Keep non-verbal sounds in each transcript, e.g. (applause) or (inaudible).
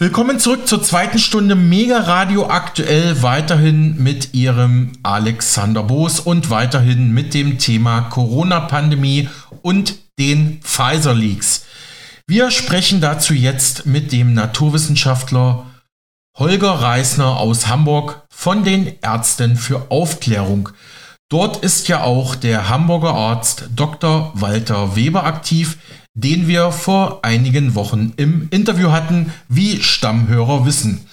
Willkommen zurück zur zweiten Stunde Mega Radio aktuell weiterhin mit Ihrem Alexander Boos und weiterhin mit dem Thema Corona-Pandemie und den Pfizer Leaks. Wir sprechen dazu jetzt mit dem Naturwissenschaftler Holger Reisner aus Hamburg von den Ärzten für Aufklärung. Dort ist ja auch der Hamburger Arzt Dr. Walter Weber aktiv, den wir vor einigen Wochen im Interview hatten, wie Stammhörer wissen.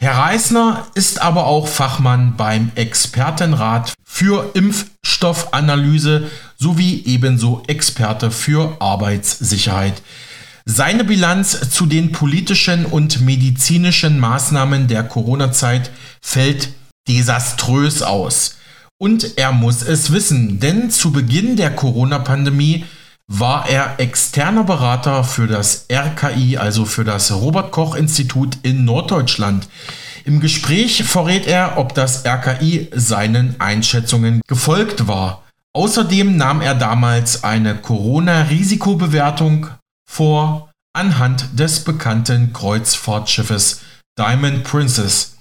Herr Reisner ist aber auch Fachmann beim Expertenrat für Impfstoffanalyse sowie ebenso Experte für Arbeitssicherheit. Seine Bilanz zu den politischen und medizinischen Maßnahmen der Corona-Zeit fällt desaströs aus. Und er muss es wissen, denn zu Beginn der Corona-Pandemie war er externer Berater für das RKI, also für das Robert Koch Institut in Norddeutschland. Im Gespräch verrät er, ob das RKI seinen Einschätzungen gefolgt war. Außerdem nahm er damals eine Corona-Risikobewertung vor anhand des bekannten Kreuzfahrtschiffes Diamond Princess.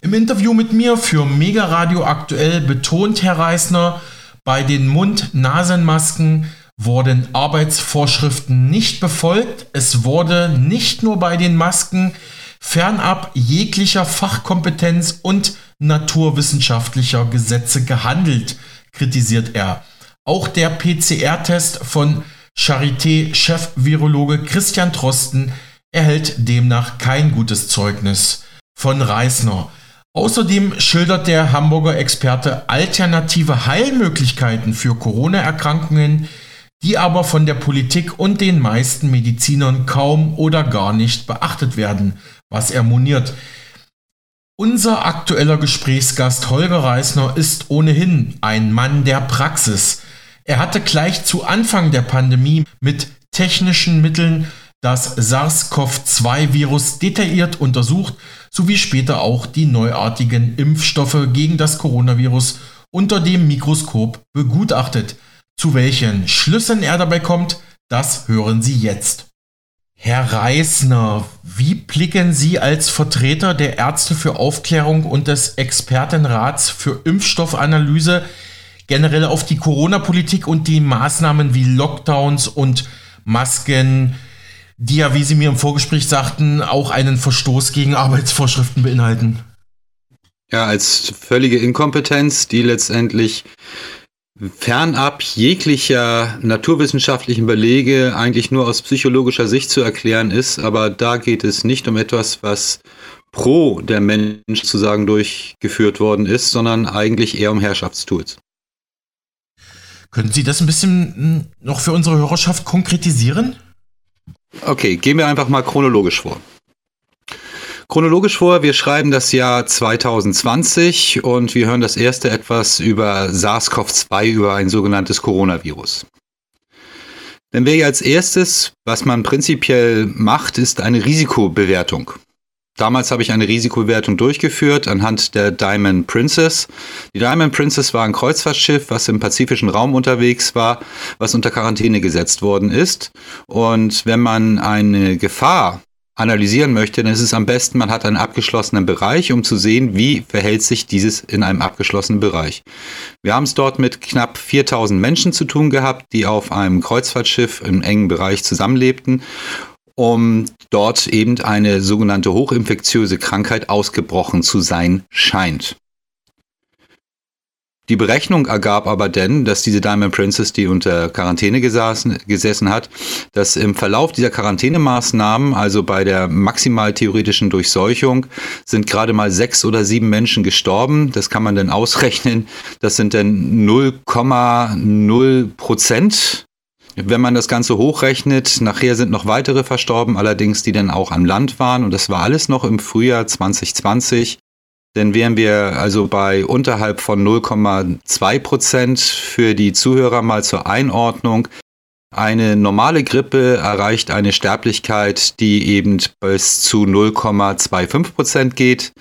Im Interview mit mir für Mega Radio aktuell betont Herr Reisner, bei den Mund-Nasen-Masken wurden Arbeitsvorschriften nicht befolgt. Es wurde nicht nur bei den Masken fernab jeglicher Fachkompetenz und naturwissenschaftlicher Gesetze gehandelt, kritisiert er. Auch der PCR-Test von Charité-Chef-Virologe Christian Trosten erhält demnach kein gutes Zeugnis von Reisner. Außerdem schildert der Hamburger Experte alternative Heilmöglichkeiten für Corona-Erkrankungen, die aber von der Politik und den meisten Medizinern kaum oder gar nicht beachtet werden, was er moniert. Unser aktueller Gesprächsgast Holger Reisner ist ohnehin ein Mann der Praxis. Er hatte gleich zu Anfang der Pandemie mit technischen Mitteln das SARS-CoV-2-Virus detailliert untersucht, sowie später auch die neuartigen Impfstoffe gegen das Coronavirus unter dem Mikroskop begutachtet. Zu welchen Schlüssen er dabei kommt, das hören Sie jetzt. Herr Reisner, wie blicken Sie als Vertreter der Ärzte für Aufklärung und des Expertenrats für Impfstoffanalyse generell auf die Corona-Politik und die Maßnahmen wie Lockdowns und Masken, die ja, wie Sie mir im Vorgespräch sagten, auch einen Verstoß gegen Arbeitsvorschriften beinhalten? Ja, als völlige Inkompetenz, die letztendlich fernab jeglicher naturwissenschaftlichen Belege eigentlich nur aus psychologischer Sicht zu erklären ist. Aber da geht es nicht um etwas, was pro der Mensch zu sagen durchgeführt worden ist, sondern eigentlich eher um Herrschaftstools. Können Sie das ein bisschen hm, noch für unsere Hörerschaft konkretisieren? Okay, gehen wir einfach mal chronologisch vor. Chronologisch vor, wir schreiben das Jahr 2020 und wir hören das erste etwas über SARS-CoV-2, über ein sogenanntes Coronavirus. Dann wäre als erstes, was man prinzipiell macht, ist eine Risikobewertung. Damals habe ich eine Risikobewertung durchgeführt anhand der Diamond Princess. Die Diamond Princess war ein Kreuzfahrtschiff, was im pazifischen Raum unterwegs war, was unter Quarantäne gesetzt worden ist. Und wenn man eine Gefahr analysieren möchte, dann ist es am besten, man hat einen abgeschlossenen Bereich, um zu sehen, wie verhält sich dieses in einem abgeschlossenen Bereich. Wir haben es dort mit knapp 4000 Menschen zu tun gehabt, die auf einem Kreuzfahrtschiff im engen Bereich zusammenlebten um dort eben eine sogenannte hochinfektiöse Krankheit ausgebrochen zu sein scheint. Die Berechnung ergab aber denn, dass diese Diamond Princess, die unter Quarantäne gesessen, gesessen hat, dass im Verlauf dieser Quarantänemaßnahmen, also bei der maximal theoretischen Durchseuchung, sind gerade mal sechs oder sieben Menschen gestorben. Das kann man dann ausrechnen. Das sind dann 0,0 Prozent. Wenn man das Ganze hochrechnet, nachher sind noch weitere verstorben, allerdings die dann auch am Land waren. Und das war alles noch im Frühjahr 2020. Dann wären wir also bei unterhalb von 0,2 Prozent für die Zuhörer mal zur Einordnung. Eine normale Grippe erreicht eine Sterblichkeit, die eben bis zu 0,25 Prozent geht.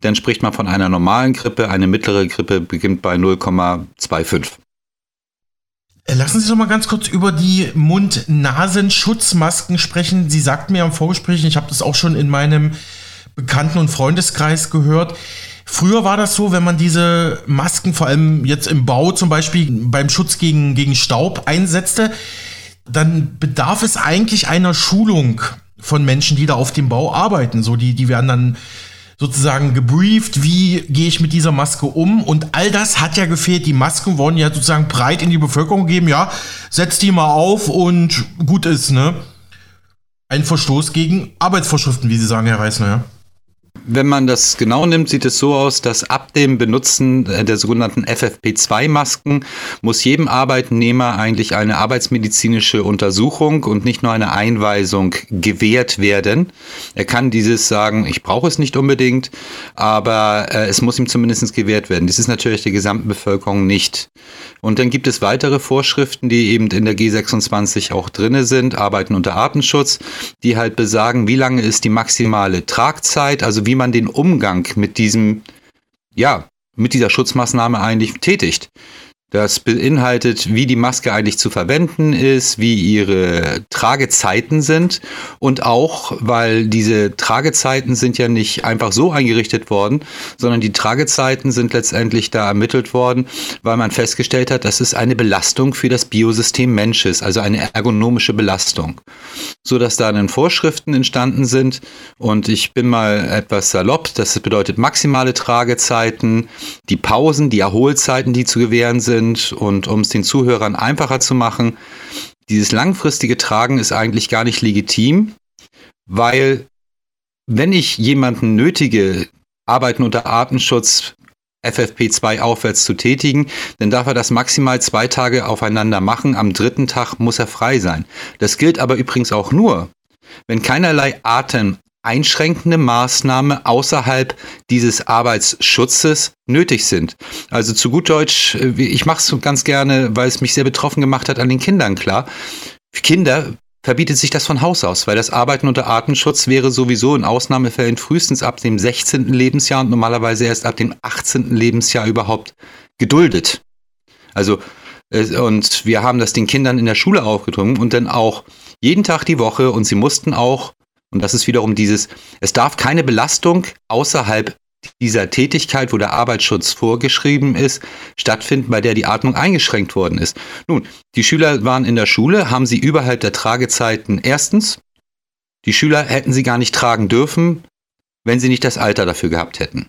Dann spricht man von einer normalen Grippe. Eine mittlere Grippe beginnt bei 0,25. Äh, lassen Sie doch mal ganz kurz über die Mund-Nasen-Schutzmasken sprechen. Sie sagten mir am Vorgespräch, ich habe das auch schon in meinem Bekannten- und Freundeskreis gehört. Früher war das so, wenn man diese Masken, vor allem jetzt im Bau zum Beispiel, beim Schutz gegen, gegen Staub einsetzte, dann bedarf es eigentlich einer Schulung von Menschen, die da auf dem Bau arbeiten. So, die, die werden dann sozusagen gebrieft, wie gehe ich mit dieser Maske um und all das hat ja gefehlt. Die Masken wurden ja sozusagen breit in die Bevölkerung gegeben, ja, setzt die mal auf und gut ist, ne? Ein Verstoß gegen Arbeitsvorschriften, wie Sie sagen, Herr Reisner, ja. Wenn man das genau nimmt, sieht es so aus, dass ab dem Benutzen der sogenannten FFP2-Masken muss jedem Arbeitnehmer eigentlich eine arbeitsmedizinische Untersuchung und nicht nur eine Einweisung gewährt werden. Er kann dieses sagen, ich brauche es nicht unbedingt, aber äh, es muss ihm zumindest gewährt werden. Dies ist natürlich der gesamten Bevölkerung nicht. Und dann gibt es weitere Vorschriften, die eben in der G26 auch drinne sind, Arbeiten unter Artenschutz, die halt besagen, wie lange ist die maximale Tragzeit, also wie man den Umgang mit diesem, ja, mit dieser Schutzmaßnahme eigentlich tätigt. Das beinhaltet, wie die Maske eigentlich zu verwenden ist, wie ihre Tragezeiten sind. Und auch, weil diese Tragezeiten sind ja nicht einfach so eingerichtet worden, sondern die Tragezeiten sind letztendlich da ermittelt worden, weil man festgestellt hat, das ist eine Belastung für das Biosystem Mensches, also eine ergonomische Belastung, so dass da dann Vorschriften entstanden sind. Und ich bin mal etwas salopp, das bedeutet maximale Tragezeiten, die Pausen, die Erholzeiten, die zu gewähren sind sind und um es den Zuhörern einfacher zu machen, dieses langfristige Tragen ist eigentlich gar nicht legitim, weil wenn ich jemanden nötige, Arbeiten unter Artenschutz FFP2 aufwärts zu tätigen, dann darf er das maximal zwei Tage aufeinander machen. Am dritten Tag muss er frei sein. Das gilt aber übrigens auch nur, wenn keinerlei Atem, einschränkende Maßnahme außerhalb dieses Arbeitsschutzes nötig sind. Also zu gut Deutsch, äh, ich mache es ganz gerne, weil es mich sehr betroffen gemacht hat an den Kindern klar. Für Kinder verbietet sich das von Haus aus, weil das Arbeiten unter Artenschutz wäre sowieso in Ausnahmefällen frühestens ab dem 16. Lebensjahr und normalerweise erst ab dem 18. Lebensjahr überhaupt geduldet. Also äh, und wir haben das den Kindern in der Schule aufgedrungen und dann auch jeden Tag die Woche und sie mussten auch und das ist wiederum dieses, es darf keine Belastung außerhalb dieser Tätigkeit, wo der Arbeitsschutz vorgeschrieben ist, stattfinden, bei der die Atmung eingeschränkt worden ist. Nun, die Schüler waren in der Schule, haben sie überhalb der Tragezeiten erstens, die Schüler hätten sie gar nicht tragen dürfen, wenn sie nicht das Alter dafür gehabt hätten.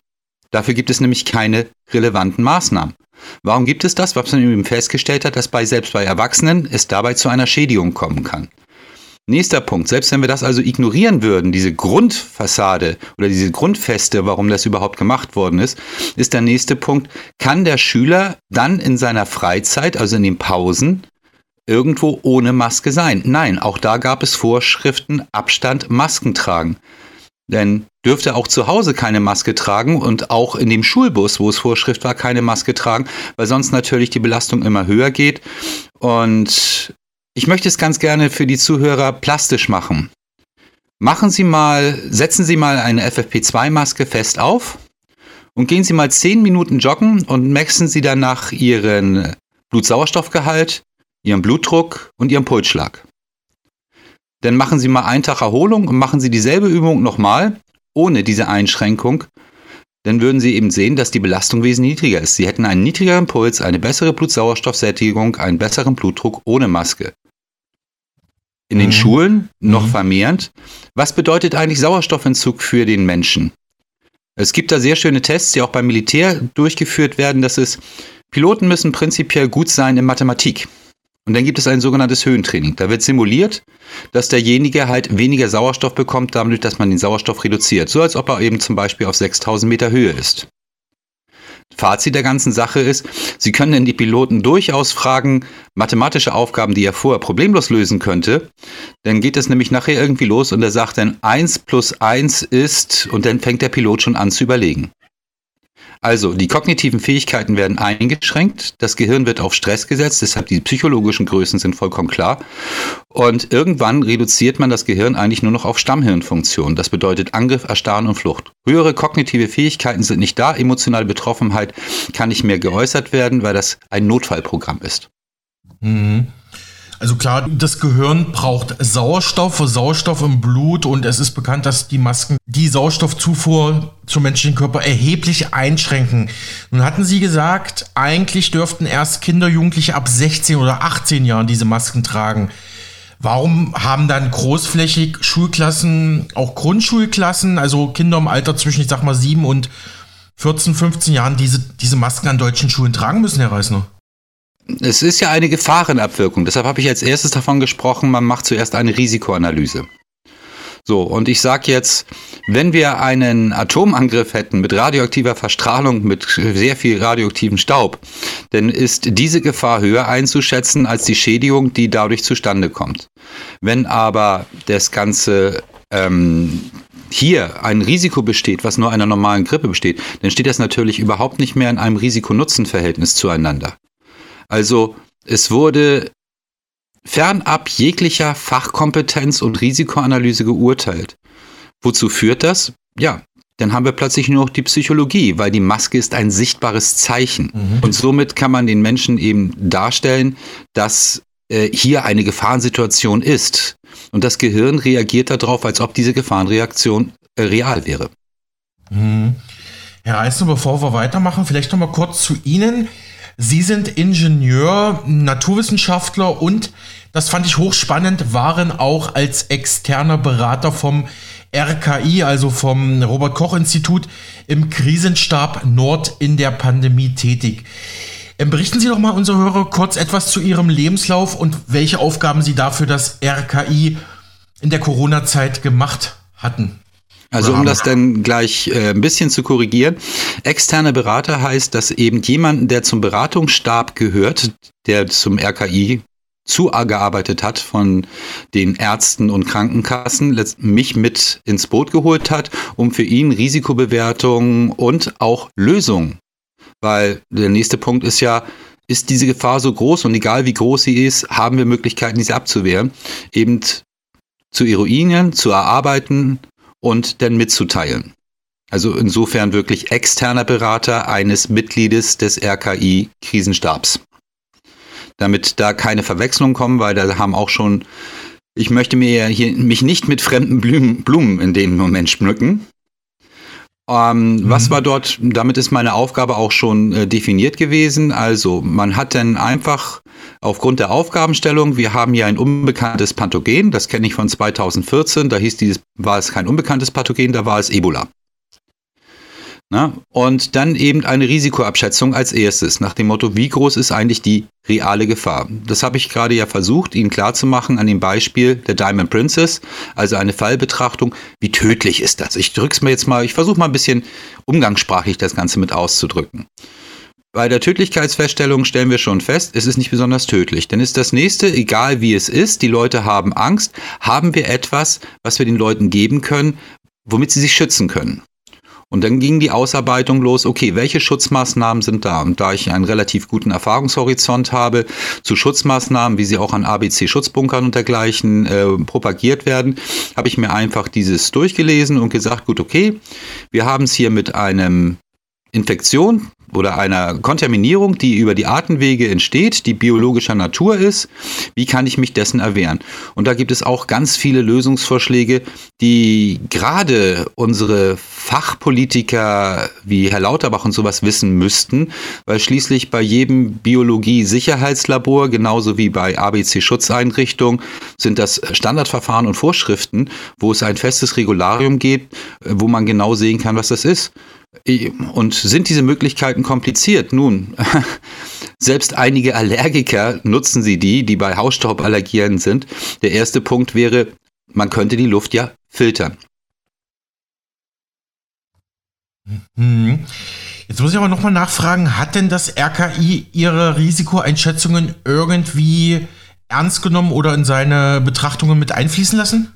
Dafür gibt es nämlich keine relevanten Maßnahmen. Warum gibt es das? Was man eben festgestellt hat, dass bei selbst bei Erwachsenen es dabei zu einer Schädigung kommen kann. Nächster Punkt, selbst wenn wir das also ignorieren würden, diese Grundfassade oder diese Grundfeste, warum das überhaupt gemacht worden ist, ist der nächste Punkt, kann der Schüler dann in seiner Freizeit, also in den Pausen, irgendwo ohne Maske sein? Nein, auch da gab es Vorschriften, Abstand, Masken tragen. Denn dürfte auch zu Hause keine Maske tragen und auch in dem Schulbus, wo es Vorschrift war, keine Maske tragen, weil sonst natürlich die Belastung immer höher geht. Und ich möchte es ganz gerne für die Zuhörer plastisch machen. Machen Sie mal, setzen Sie mal eine FFP2-Maske fest auf und gehen Sie mal 10 Minuten joggen und messen Sie danach Ihren Blutsauerstoffgehalt, Ihren Blutdruck und Ihren Pulsschlag. Dann machen Sie mal einen Tag Erholung und machen Sie dieselbe Übung nochmal, ohne diese Einschränkung. Dann würden Sie eben sehen, dass die Belastung wesentlich niedriger ist. Sie hätten einen niedrigeren Puls, eine bessere Blutsauerstoffsättigung, einen besseren Blutdruck ohne Maske in den mhm. Schulen noch mhm. vermehrend. Was bedeutet eigentlich Sauerstoffentzug für den Menschen? Es gibt da sehr schöne Tests, die auch beim Militär durchgeführt werden. Das ist, Piloten müssen prinzipiell gut sein in Mathematik. Und dann gibt es ein sogenanntes Höhentraining. Da wird simuliert, dass derjenige halt weniger Sauerstoff bekommt, dadurch, dass man den Sauerstoff reduziert. So als ob er eben zum Beispiel auf 6000 Meter Höhe ist. Fazit der ganzen Sache ist, Sie können denn die Piloten durchaus fragen, mathematische Aufgaben, die er vorher problemlos lösen könnte. Dann geht es nämlich nachher irgendwie los und er sagt dann 1 plus 1 ist und dann fängt der Pilot schon an zu überlegen. Also, die kognitiven Fähigkeiten werden eingeschränkt, das Gehirn wird auf Stress gesetzt, deshalb die psychologischen Größen sind vollkommen klar. Und irgendwann reduziert man das Gehirn eigentlich nur noch auf Stammhirnfunktion. Das bedeutet Angriff, Erstarren und Flucht. Höhere kognitive Fähigkeiten sind nicht da, emotionale Betroffenheit kann nicht mehr geäußert werden, weil das ein Notfallprogramm ist. Mhm. Also klar, das Gehirn braucht Sauerstoff, Sauerstoff im Blut und es ist bekannt, dass die Masken die Sauerstoffzufuhr zum menschlichen Körper erheblich einschränken. Nun hatten Sie gesagt, eigentlich dürften erst Kinder, Jugendliche ab 16 oder 18 Jahren diese Masken tragen. Warum haben dann großflächig Schulklassen, auch Grundschulklassen, also Kinder im Alter zwischen, ich sag mal, 7 und 14, 15 Jahren diese, diese Masken an deutschen Schulen tragen müssen, Herr Reisner? Es ist ja eine Gefahrenabwirkung. Deshalb habe ich als erstes davon gesprochen, man macht zuerst eine Risikoanalyse. So, und ich sage jetzt, wenn wir einen Atomangriff hätten mit radioaktiver Verstrahlung, mit sehr viel radioaktivem Staub, dann ist diese Gefahr höher einzuschätzen als die Schädigung, die dadurch zustande kommt. Wenn aber das Ganze ähm, hier ein Risiko besteht, was nur einer normalen Grippe besteht, dann steht das natürlich überhaupt nicht mehr in einem Risiko-Nutzen-Verhältnis zueinander. Also es wurde fernab jeglicher Fachkompetenz und Risikoanalyse geurteilt. Wozu führt das? Ja, dann haben wir plötzlich nur noch die Psychologie, weil die Maske ist ein sichtbares Zeichen. Mhm. Und somit kann man den Menschen eben darstellen, dass äh, hier eine Gefahrensituation ist. Und das Gehirn reagiert darauf, als ob diese Gefahrenreaktion äh, real wäre. Mhm. Herr Eisner, bevor wir weitermachen, vielleicht noch mal kurz zu Ihnen. Sie sind Ingenieur, Naturwissenschaftler und, das fand ich hochspannend, waren auch als externer Berater vom RKI, also vom Robert Koch Institut, im Krisenstab Nord in der Pandemie tätig. Ähm, berichten Sie doch mal unsere Hörer kurz etwas zu Ihrem Lebenslauf und welche Aufgaben Sie dafür das RKI in der Corona-Zeit gemacht hatten. Also um das dann gleich äh, ein bisschen zu korrigieren, externe Berater heißt, dass eben jemanden, der zum Beratungsstab gehört, der zum RKI zugearbeitet hat von den Ärzten und Krankenkassen, mich mit ins Boot geholt hat, um für ihn Risikobewertungen und auch Lösungen. Weil der nächste Punkt ist ja, ist diese Gefahr so groß und egal wie groß sie ist, haben wir Möglichkeiten, diese abzuwehren, eben zu eruinieren, zu erarbeiten und dann mitzuteilen. Also insofern wirklich externer Berater eines Mitgliedes des RKI Krisenstabs. Damit da keine Verwechslungen kommen, weil da haben auch schon, ich möchte mir hier mich nicht mit fremden Blumen, Blumen in dem Moment schmücken. Ähm, mhm. Was war dort? Damit ist meine Aufgabe auch schon äh, definiert gewesen. Also man hat dann einfach aufgrund der Aufgabenstellung, wir haben hier ein unbekanntes Pathogen, das kenne ich von 2014, da hieß dieses, war es kein unbekanntes Pathogen, da war es Ebola. Na, und dann eben eine Risikoabschätzung als erstes, nach dem Motto, wie groß ist eigentlich die reale Gefahr? Das habe ich gerade ja versucht, Ihnen klarzumachen an dem Beispiel der Diamond Princess, also eine Fallbetrachtung. Wie tödlich ist das? Ich drücke es mir jetzt mal, ich versuche mal ein bisschen umgangssprachlich das Ganze mit auszudrücken. Bei der Tödlichkeitsfeststellung stellen wir schon fest, es ist nicht besonders tödlich. Denn ist das nächste, egal wie es ist, die Leute haben Angst, haben wir etwas, was wir den Leuten geben können, womit sie sich schützen können. Und dann ging die Ausarbeitung los, okay, welche Schutzmaßnahmen sind da? Und da ich einen relativ guten Erfahrungshorizont habe zu Schutzmaßnahmen, wie sie auch an ABC-Schutzbunkern und dergleichen äh, propagiert werden, habe ich mir einfach dieses durchgelesen und gesagt, gut, okay, wir haben es hier mit einem Infektion oder einer Kontaminierung, die über die Atemwege entsteht, die biologischer Natur ist, wie kann ich mich dessen erwehren? Und da gibt es auch ganz viele Lösungsvorschläge, die gerade unsere Fachpolitiker wie Herr Lauterbach und sowas wissen müssten, weil schließlich bei jedem Biologie-Sicherheitslabor, genauso wie bei ABC-Schutzeinrichtungen, sind das Standardverfahren und Vorschriften, wo es ein festes Regularium gibt, wo man genau sehen kann, was das ist. Und sind diese Möglichkeiten kompliziert? Nun, (laughs) selbst einige Allergiker nutzen sie die, die bei Hausstaub allergieren sind. Der erste Punkt wäre, man könnte die Luft ja filtern. Mhm. Jetzt muss ich aber nochmal nachfragen, hat denn das RKI ihre Risikoeinschätzungen irgendwie ernst genommen oder in seine Betrachtungen mit einfließen lassen?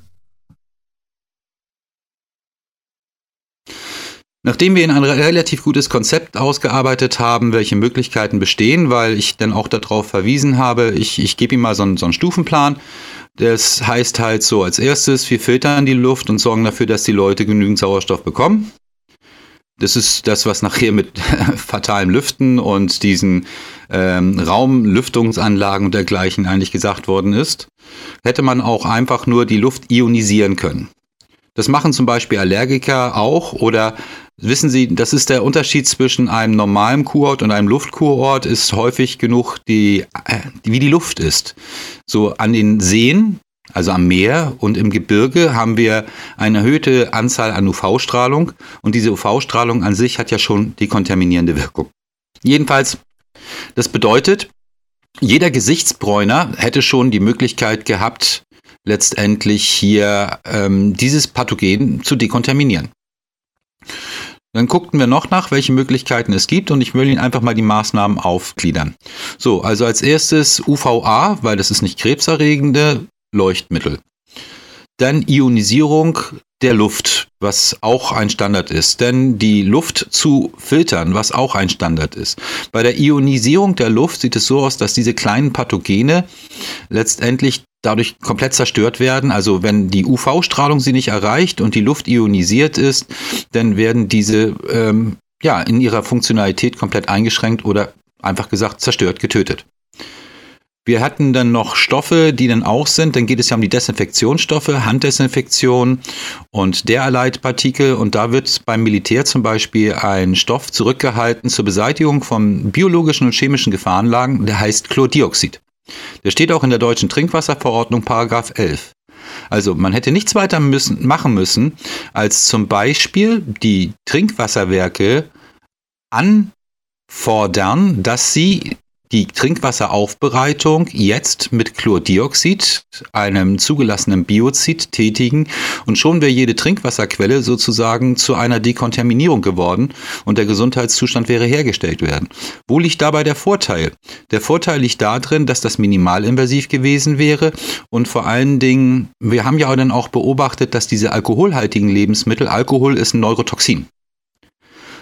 Nachdem wir ein relativ gutes Konzept ausgearbeitet haben, welche Möglichkeiten bestehen, weil ich dann auch darauf verwiesen habe, ich, ich gebe ihm mal so einen, so einen Stufenplan. Das heißt halt so als erstes, wir filtern die Luft und sorgen dafür, dass die Leute genügend Sauerstoff bekommen. Das ist das, was nachher mit (laughs) fatalem Lüften und diesen ähm, Raumlüftungsanlagen und dergleichen eigentlich gesagt worden ist. Hätte man auch einfach nur die Luft ionisieren können. Das machen zum Beispiel Allergiker auch oder wissen Sie, das ist der Unterschied zwischen einem normalen Kurort und einem Luftkurort, ist häufig genug die, äh, wie die Luft ist. So an den Seen, also am Meer und im Gebirge haben wir eine erhöhte Anzahl an UV-Strahlung und diese UV-Strahlung an sich hat ja schon die kontaminierende Wirkung. Jedenfalls, das bedeutet, jeder Gesichtsbräuner hätte schon die Möglichkeit gehabt, letztendlich hier ähm, dieses Pathogen zu dekontaminieren. Dann guckten wir noch nach, welche Möglichkeiten es gibt und ich will Ihnen einfach mal die Maßnahmen aufgliedern. So, also als erstes UVA, weil das ist nicht krebserregende Leuchtmittel. Dann Ionisierung der Luft, was auch ein Standard ist. Denn die Luft zu filtern, was auch ein Standard ist. Bei der Ionisierung der Luft sieht es so aus, dass diese kleinen Pathogene letztendlich dadurch komplett zerstört werden. Also wenn die UV-Strahlung sie nicht erreicht und die Luft ionisiert ist, dann werden diese ähm, ja in ihrer Funktionalität komplett eingeschränkt oder einfach gesagt zerstört, getötet. Wir hatten dann noch Stoffe, die dann auch sind. Dann geht es ja um die Desinfektionsstoffe, Handdesinfektion und derlei Partikel. Und da wird beim Militär zum Beispiel ein Stoff zurückgehalten zur Beseitigung von biologischen und chemischen Gefahrenlagen, der heißt Chlordioxid. Der steht auch in der deutschen Trinkwasserverordnung, Paragraph 11. Also man hätte nichts weiter müssen, machen müssen, als zum Beispiel die Trinkwasserwerke anfordern, dass sie die Trinkwasseraufbereitung jetzt mit Chlordioxid, einem zugelassenen Biozid, tätigen und schon wäre jede Trinkwasserquelle sozusagen zu einer Dekontaminierung geworden und der Gesundheitszustand wäre hergestellt werden. Wo liegt dabei der Vorteil? Der Vorteil liegt darin, dass das minimalinvasiv gewesen wäre und vor allen Dingen, wir haben ja dann auch beobachtet, dass diese alkoholhaltigen Lebensmittel, Alkohol ist ein Neurotoxin.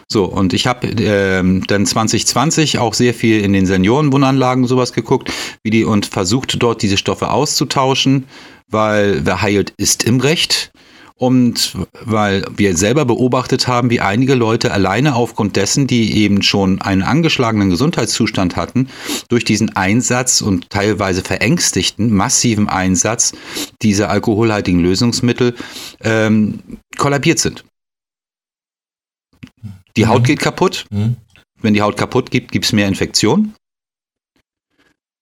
So, und ich habe ähm, dann 2020 auch sehr viel in den Seniorenwohnanlagen sowas geguckt, wie die und versucht dort diese Stoffe auszutauschen, weil wer heilt, ist im Recht. Und weil wir selber beobachtet haben, wie einige Leute alleine aufgrund dessen, die eben schon einen angeschlagenen Gesundheitszustand hatten, durch diesen Einsatz und teilweise verängstigten, massiven Einsatz dieser alkoholhaltigen Lösungsmittel ähm, kollabiert sind. Die Haut mhm. geht kaputt. Mhm. Wenn die Haut kaputt geht, gibt es mehr Infektion.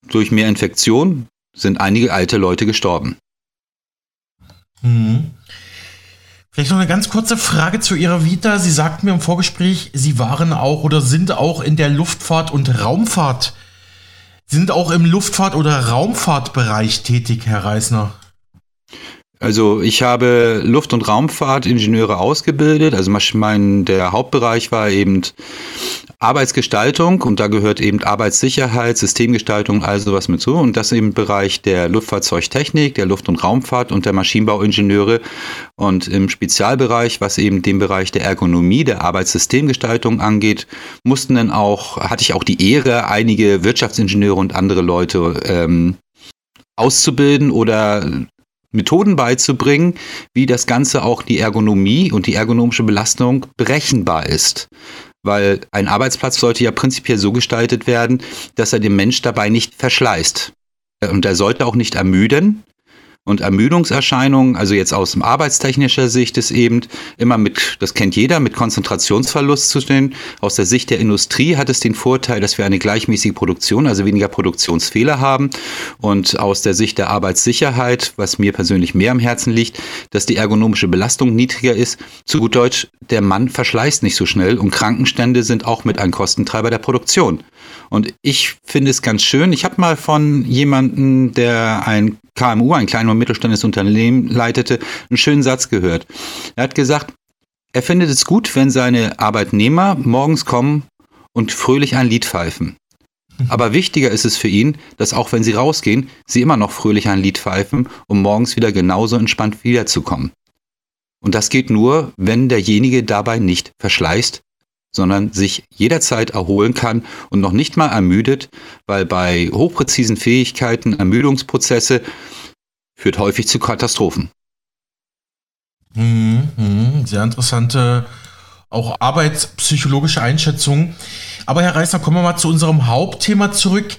Durch mehr Infektion sind einige alte Leute gestorben. Mhm. Vielleicht noch eine ganz kurze Frage zu Ihrer Vita. Sie sagten mir im Vorgespräch, Sie waren auch oder sind auch in der Luftfahrt und Raumfahrt. Sie sind auch im Luftfahrt- oder Raumfahrtbereich tätig, Herr Reisner. Also ich habe Luft- und Raumfahrtingenieure ausgebildet. Also mein der Hauptbereich war eben Arbeitsgestaltung und da gehört eben Arbeitssicherheit, Systemgestaltung, all sowas mit zu. Und das im Bereich der Luftfahrzeugtechnik, der Luft- und Raumfahrt und der Maschinenbauingenieure. Und im Spezialbereich, was eben den Bereich der Ergonomie, der Arbeitssystemgestaltung angeht, mussten dann auch, hatte ich auch die Ehre, einige Wirtschaftsingenieure und andere Leute ähm, auszubilden oder Methoden beizubringen, wie das Ganze auch die Ergonomie und die ergonomische Belastung berechenbar ist. Weil ein Arbeitsplatz sollte ja prinzipiell so gestaltet werden, dass er den Mensch dabei nicht verschleißt. Und er sollte auch nicht ermüden, und Ermüdungserscheinungen, also jetzt aus arbeitstechnischer Sicht, ist eben immer mit, das kennt jeder, mit Konzentrationsverlust zu stehen. Aus der Sicht der Industrie hat es den Vorteil, dass wir eine gleichmäßige Produktion, also weniger Produktionsfehler haben. Und aus der Sicht der Arbeitssicherheit, was mir persönlich mehr am Herzen liegt, dass die ergonomische Belastung niedriger ist. Zu gut Deutsch, der Mann verschleißt nicht so schnell und Krankenstände sind auch mit ein Kostentreiber der Produktion. Und ich finde es ganz schön. Ich habe mal von jemandem, der ein KMU, ein kleines und mittelständisches Unternehmen leitete, einen schönen Satz gehört. Er hat gesagt, er findet es gut, wenn seine Arbeitnehmer morgens kommen und fröhlich ein Lied pfeifen. Mhm. Aber wichtiger ist es für ihn, dass auch wenn sie rausgehen, sie immer noch fröhlich ein Lied pfeifen, um morgens wieder genauso entspannt wiederzukommen. Und das geht nur, wenn derjenige dabei nicht verschleißt, sondern sich jederzeit erholen kann und noch nicht mal ermüdet, weil bei hochpräzisen Fähigkeiten Ermüdungsprozesse führt häufig zu Katastrophen. Mhm, mhm, sehr interessante auch arbeitspsychologische Einschätzungen. Aber Herr Reisner, kommen wir mal zu unserem Hauptthema zurück.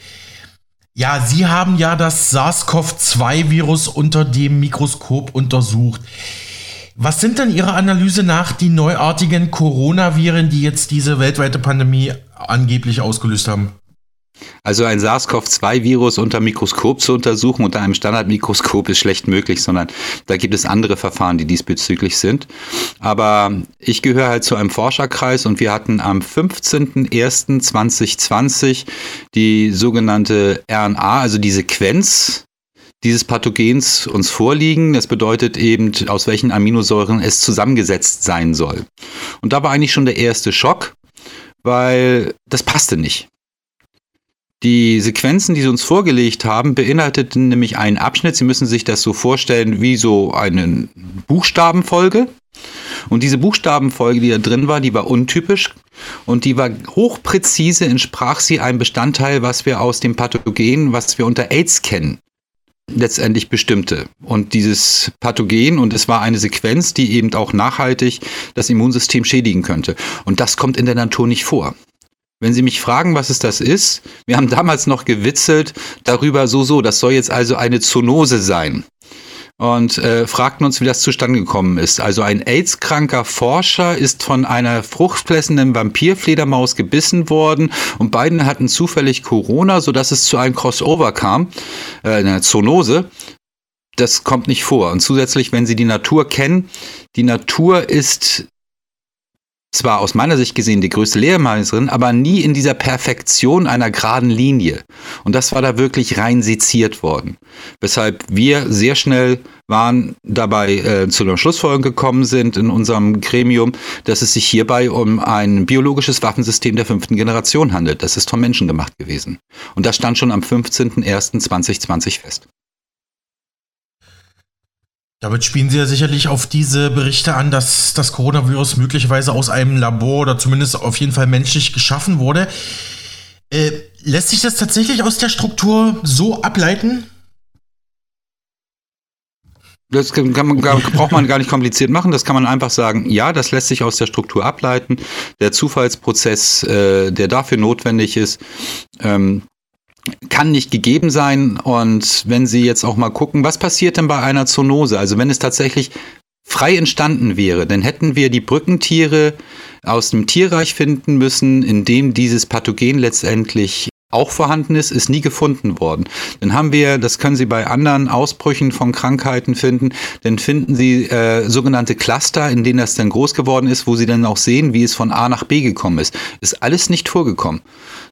Ja, Sie haben ja das SARS-CoV-2-Virus unter dem Mikroskop untersucht. Was sind denn Ihrer Analyse nach die neuartigen Coronaviren, die jetzt diese weltweite Pandemie angeblich ausgelöst haben? Also ein SARS-CoV-2-Virus unter Mikroskop zu untersuchen, unter einem Standardmikroskop ist schlecht möglich, sondern da gibt es andere Verfahren, die diesbezüglich sind. Aber ich gehöre halt zu einem Forscherkreis und wir hatten am 15.01.2020 die sogenannte RNA, also die Sequenz dieses Pathogens uns vorliegen. Das bedeutet eben, aus welchen Aminosäuren es zusammengesetzt sein soll. Und da war eigentlich schon der erste Schock, weil das passte nicht. Die Sequenzen, die sie uns vorgelegt haben, beinhalteten nämlich einen Abschnitt. Sie müssen sich das so vorstellen wie so eine Buchstabenfolge. Und diese Buchstabenfolge, die da drin war, die war untypisch und die war hochpräzise, entsprach sie einem Bestandteil, was wir aus dem Pathogen, was wir unter AIDS kennen, letztendlich bestimmte. Und dieses Pathogen, und es war eine Sequenz, die eben auch nachhaltig das Immunsystem schädigen könnte. Und das kommt in der Natur nicht vor. Wenn Sie mich fragen, was es das ist, wir haben damals noch gewitzelt darüber, so, so, das soll jetzt also eine Zoonose sein. Und äh, fragten uns, wie das zustande gekommen ist. Also ein AIDS-kranker Forscher ist von einer fruchtflessenden Vampirfledermaus gebissen worden und beiden hatten zufällig Corona, sodass es zu einem Crossover kam, äh, einer Zoonose. Das kommt nicht vor. Und zusätzlich, wenn Sie die Natur kennen, die Natur ist zwar aus meiner Sicht gesehen die größte Lehrmeisterin, aber nie in dieser Perfektion einer geraden Linie. Und das war da wirklich rein seziert worden. Weshalb wir sehr schnell waren dabei äh, zu einer Schlussfolgerung gekommen sind in unserem Gremium, dass es sich hierbei um ein biologisches Waffensystem der fünften Generation handelt. Das ist vom Menschen gemacht gewesen. Und das stand schon am 15.01.2020 fest. Damit spielen Sie ja sicherlich auf diese Berichte an, dass das Coronavirus möglicherweise aus einem Labor oder zumindest auf jeden Fall menschlich geschaffen wurde. Äh, lässt sich das tatsächlich aus der Struktur so ableiten? Das kann man, braucht man gar nicht kompliziert machen. Das kann man einfach sagen, ja, das lässt sich aus der Struktur ableiten. Der Zufallsprozess, äh, der dafür notwendig ist, ähm, kann nicht gegeben sein. Und wenn Sie jetzt auch mal gucken, was passiert denn bei einer Zoonose? Also wenn es tatsächlich frei entstanden wäre, dann hätten wir die Brückentiere aus dem Tierreich finden müssen, in dem dieses Pathogen letztendlich auch vorhanden ist, ist nie gefunden worden. Dann haben wir, das können Sie bei anderen Ausbrüchen von Krankheiten finden, dann finden Sie äh, sogenannte Cluster, in denen das dann groß geworden ist, wo Sie dann auch sehen, wie es von A nach B gekommen ist. Ist alles nicht vorgekommen.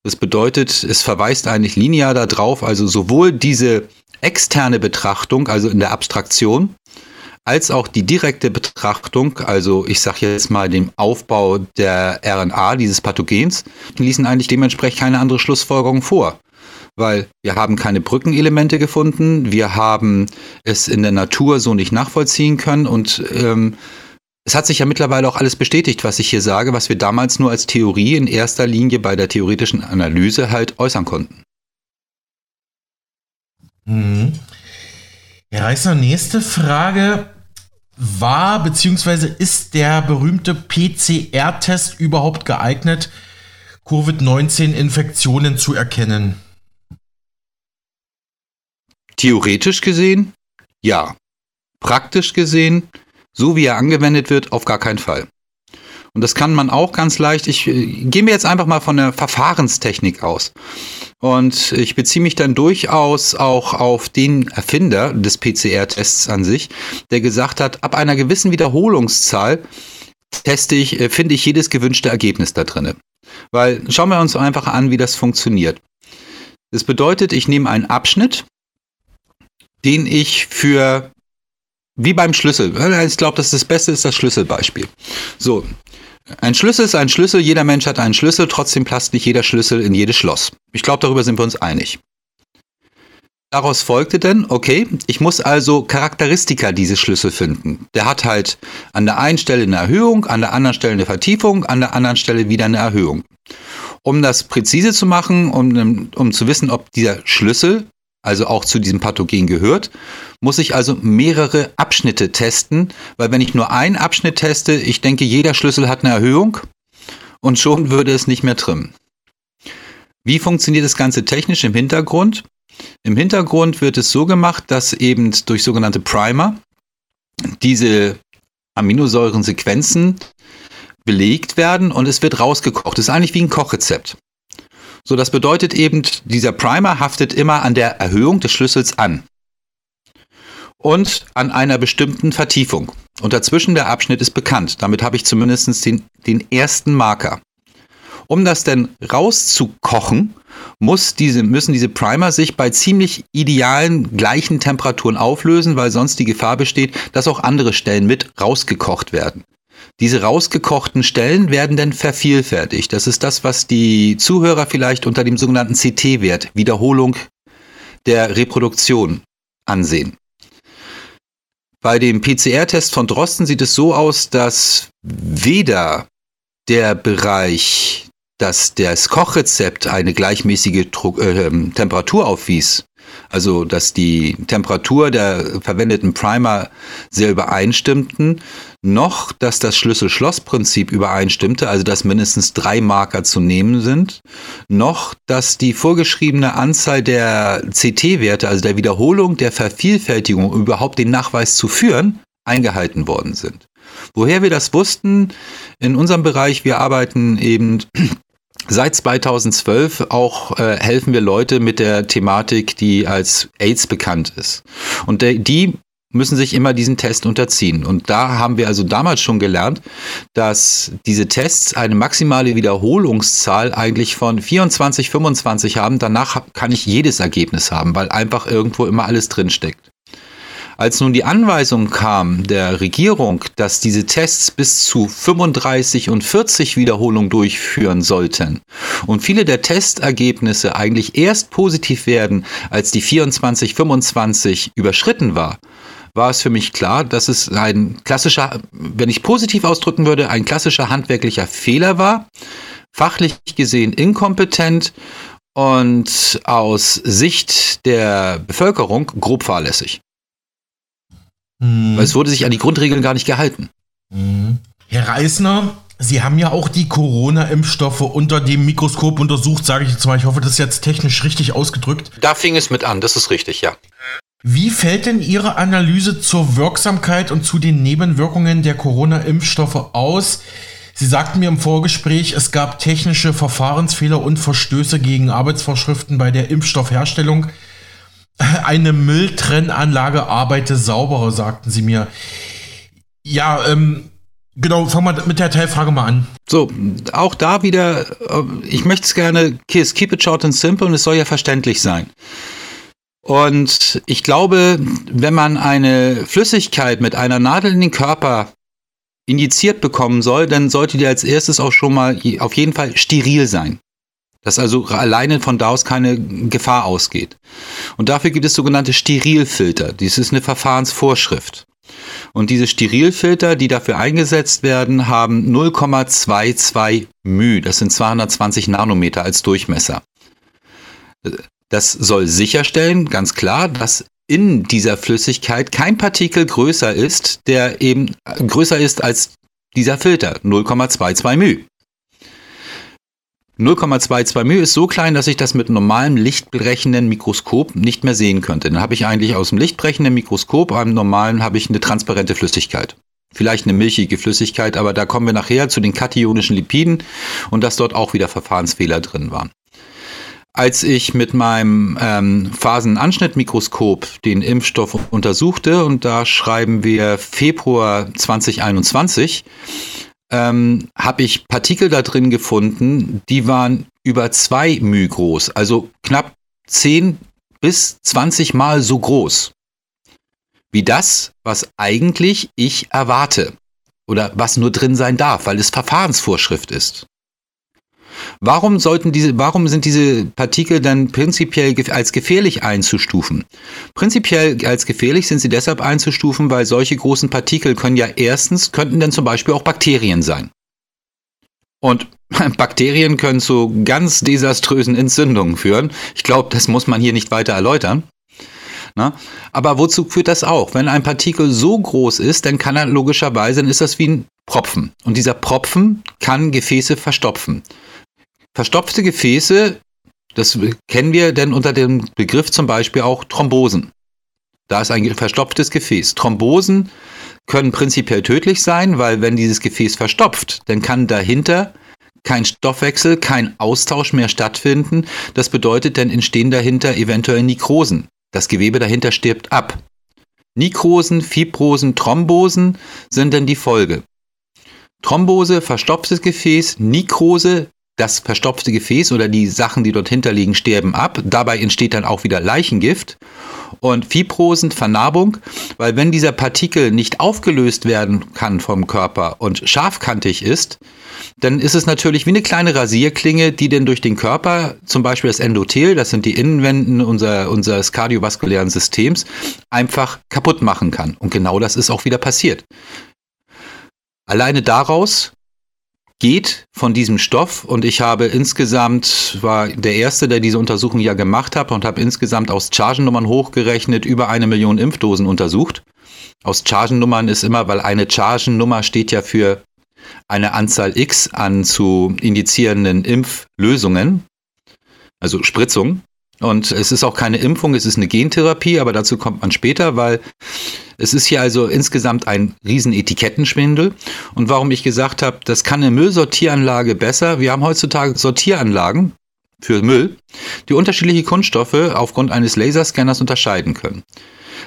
Das bedeutet, es verweist eigentlich linear darauf, also sowohl diese externe Betrachtung, also in der Abstraktion, als auch die direkte Betrachtung, also ich sage jetzt mal den Aufbau der RNA dieses Pathogens, ließen eigentlich dementsprechend keine andere Schlussfolgerung vor. Weil wir haben keine Brückenelemente gefunden, wir haben es in der Natur so nicht nachvollziehen können und ähm, es hat sich ja mittlerweile auch alles bestätigt, was ich hier sage, was wir damals nur als Theorie in erster Linie bei der theoretischen Analyse halt äußern konnten. Mhm. Herr Reißer, nächste Frage war bzw. ist der berühmte PCR-Test überhaupt geeignet, Covid-19-Infektionen zu erkennen? Theoretisch gesehen, ja. Praktisch gesehen, so wie er angewendet wird, auf gar keinen Fall. Und das kann man auch ganz leicht. Ich äh, gehe mir jetzt einfach mal von der Verfahrenstechnik aus. Und ich beziehe mich dann durchaus auch auf den Erfinder des PCR-Tests an sich, der gesagt hat, ab einer gewissen Wiederholungszahl teste ich, äh, finde ich jedes gewünschte Ergebnis da drin. Weil schauen wir uns einfach an, wie das funktioniert. Das bedeutet, ich nehme einen Abschnitt, den ich für wie beim Schlüssel. Ich glaube, das, das Beste ist das Schlüsselbeispiel. So, ein Schlüssel ist ein Schlüssel, jeder Mensch hat einen Schlüssel, trotzdem passt nicht jeder Schlüssel in jedes Schloss. Ich glaube, darüber sind wir uns einig. Daraus folgte dann, okay, ich muss also Charakteristika dieses Schlüssel finden. Der hat halt an der einen Stelle eine Erhöhung, an der anderen Stelle eine Vertiefung, an der anderen Stelle wieder eine Erhöhung. Um das präzise zu machen, um, um zu wissen, ob dieser Schlüssel also auch zu diesem Pathogen gehört, muss ich also mehrere Abschnitte testen, weil wenn ich nur einen Abschnitt teste, ich denke, jeder Schlüssel hat eine Erhöhung und schon würde es nicht mehr trimmen. Wie funktioniert das Ganze technisch im Hintergrund? Im Hintergrund wird es so gemacht, dass eben durch sogenannte Primer diese Aminosäurensequenzen belegt werden und es wird rausgekocht. Das ist eigentlich wie ein Kochrezept. So, das bedeutet eben, dieser Primer haftet immer an der Erhöhung des Schlüssels an. Und an einer bestimmten Vertiefung. Und dazwischen der Abschnitt ist bekannt. Damit habe ich zumindest den, den ersten Marker. Um das denn rauszukochen, muss diese, müssen diese Primer sich bei ziemlich idealen gleichen Temperaturen auflösen, weil sonst die Gefahr besteht, dass auch andere Stellen mit rausgekocht werden. Diese rausgekochten Stellen werden dann vervielfältigt. Das ist das, was die Zuhörer vielleicht unter dem sogenannten CT-Wert, Wiederholung der Reproduktion, ansehen. Bei dem PCR-Test von Drosten sieht es so aus, dass weder der Bereich dass das Kochrezept eine gleichmäßige äh, Temperatur aufwies, also dass die Temperatur der verwendeten Primer sehr übereinstimmten, noch dass das Schlüssel-Schloss-Prinzip übereinstimmte, also dass mindestens drei Marker zu nehmen sind, noch dass die vorgeschriebene Anzahl der CT-Werte, also der Wiederholung der Vervielfältigung, überhaupt den Nachweis zu führen, eingehalten worden sind. Woher wir das wussten, in unserem Bereich, wir arbeiten eben Seit 2012 auch äh, helfen wir Leute mit der Thematik, die als AIDS bekannt ist. Und der, die müssen sich immer diesen Test unterziehen. Und da haben wir also damals schon gelernt, dass diese Tests eine maximale Wiederholungszahl eigentlich von 24, 25 haben. Danach kann ich jedes Ergebnis haben, weil einfach irgendwo immer alles drinsteckt. Als nun die Anweisung kam der Regierung, dass diese Tests bis zu 35 und 40 Wiederholungen durchführen sollten und viele der Testergebnisse eigentlich erst positiv werden, als die 24, 25 überschritten war, war es für mich klar, dass es ein klassischer, wenn ich positiv ausdrücken würde, ein klassischer handwerklicher Fehler war, fachlich gesehen inkompetent und aus Sicht der Bevölkerung grob fahrlässig. Mhm. Weil es wurde sich an die Grundregeln gar nicht gehalten. Mhm. Herr Reisner, Sie haben ja auch die Corona-Impfstoffe unter dem Mikroskop untersucht, sage ich jetzt mal. Ich hoffe, das ist jetzt technisch richtig ausgedrückt. Da fing es mit an, das ist richtig, ja. Wie fällt denn Ihre Analyse zur Wirksamkeit und zu den Nebenwirkungen der Corona-Impfstoffe aus? Sie sagten mir im Vorgespräch, es gab technische Verfahrensfehler und Verstöße gegen Arbeitsvorschriften bei der Impfstoffherstellung. (laughs) Eine Mülltrennanlage arbeite sauberer, sagten sie mir. Ja, ähm, genau, fangen wir mit der Teilfrage mal an. So, auch da wieder, äh, ich möchte es gerne, keep it short and simple und es soll ja verständlich sein. Und ich glaube, wenn man eine Flüssigkeit mit einer Nadel in den Körper injiziert bekommen soll, dann sollte die als erstes auch schon mal auf jeden Fall steril sein dass also alleine von da aus keine Gefahr ausgeht. Und dafür gibt es sogenannte Sterilfilter. Dies ist eine Verfahrensvorschrift. Und diese Sterilfilter, die dafür eingesetzt werden, haben 0,22 μ. Das sind 220 Nanometer als Durchmesser. Das soll sicherstellen, ganz klar, dass in dieser Flüssigkeit kein Partikel größer ist, der eben größer ist als dieser Filter, 0,22 μ. 0,22 μ ist so klein, dass ich das mit normalem lichtbrechenden Mikroskop nicht mehr sehen könnte. Dann habe ich eigentlich aus dem lichtbrechenden Mikroskop, einem normalen, habe ich eine transparente Flüssigkeit. Vielleicht eine milchige Flüssigkeit, aber da kommen wir nachher zu den kationischen Lipiden und dass dort auch wieder Verfahrensfehler drin waren. Als ich mit meinem ähm, Phasenanschnittmikroskop den Impfstoff untersuchte, und da schreiben wir Februar 2021, ähm, habe ich Partikel da drin gefunden, die waren über zwei μ groß, also knapp 10 bis 20 Mal so groß wie das, was eigentlich ich erwarte oder was nur drin sein darf, weil es Verfahrensvorschrift ist. Warum sollten diese, warum sind diese Partikel dann prinzipiell als gefährlich einzustufen? Prinzipiell als gefährlich sind sie deshalb einzustufen, weil solche großen Partikel können ja erstens, könnten dann zum Beispiel auch Bakterien sein. Und (laughs) Bakterien können zu ganz desaströsen Entzündungen führen. Ich glaube, das muss man hier nicht weiter erläutern. Na? Aber wozu führt das auch? Wenn ein Partikel so groß ist, dann kann er logischerweise, dann ist das wie ein Propfen. Und dieser Propfen kann Gefäße verstopfen. Verstopfte Gefäße, das kennen wir denn unter dem Begriff zum Beispiel auch Thrombosen. Da ist ein verstopftes Gefäß. Thrombosen können prinzipiell tödlich sein, weil wenn dieses Gefäß verstopft, dann kann dahinter kein Stoffwechsel, kein Austausch mehr stattfinden. Das bedeutet, dann entstehen dahinter eventuell Nekrosen. Das Gewebe dahinter stirbt ab. Nekrosen, Fibrosen, Thrombosen sind dann die Folge. Thrombose, verstopftes Gefäß, Nekrose, das verstopfte Gefäß oder die Sachen, die dort hinterliegen, sterben ab. Dabei entsteht dann auch wieder Leichengift. Und Fibrosen, Vernarbung, weil wenn dieser Partikel nicht aufgelöst werden kann vom Körper und scharfkantig ist, dann ist es natürlich wie eine kleine Rasierklinge, die denn durch den Körper, zum Beispiel das Endothel, das sind die Innenwänden unser, unseres kardiovaskulären Systems, einfach kaputt machen kann. Und genau das ist auch wieder passiert. Alleine daraus geht von diesem Stoff und ich habe insgesamt, war der Erste, der diese Untersuchung ja gemacht hat und habe insgesamt aus Chargennummern hochgerechnet über eine Million Impfdosen untersucht. Aus Chargennummern ist immer, weil eine Chargennummer steht ja für eine Anzahl X an zu indizierenden Impflösungen, also Spritzungen. Und es ist auch keine Impfung, es ist eine Gentherapie, aber dazu kommt man später, weil es ist hier also insgesamt ein riesen Etikettenschwindel. Und warum ich gesagt habe, das kann eine Müllsortieranlage besser. Wir haben heutzutage Sortieranlagen für Müll, die unterschiedliche Kunststoffe aufgrund eines Laserscanners unterscheiden können.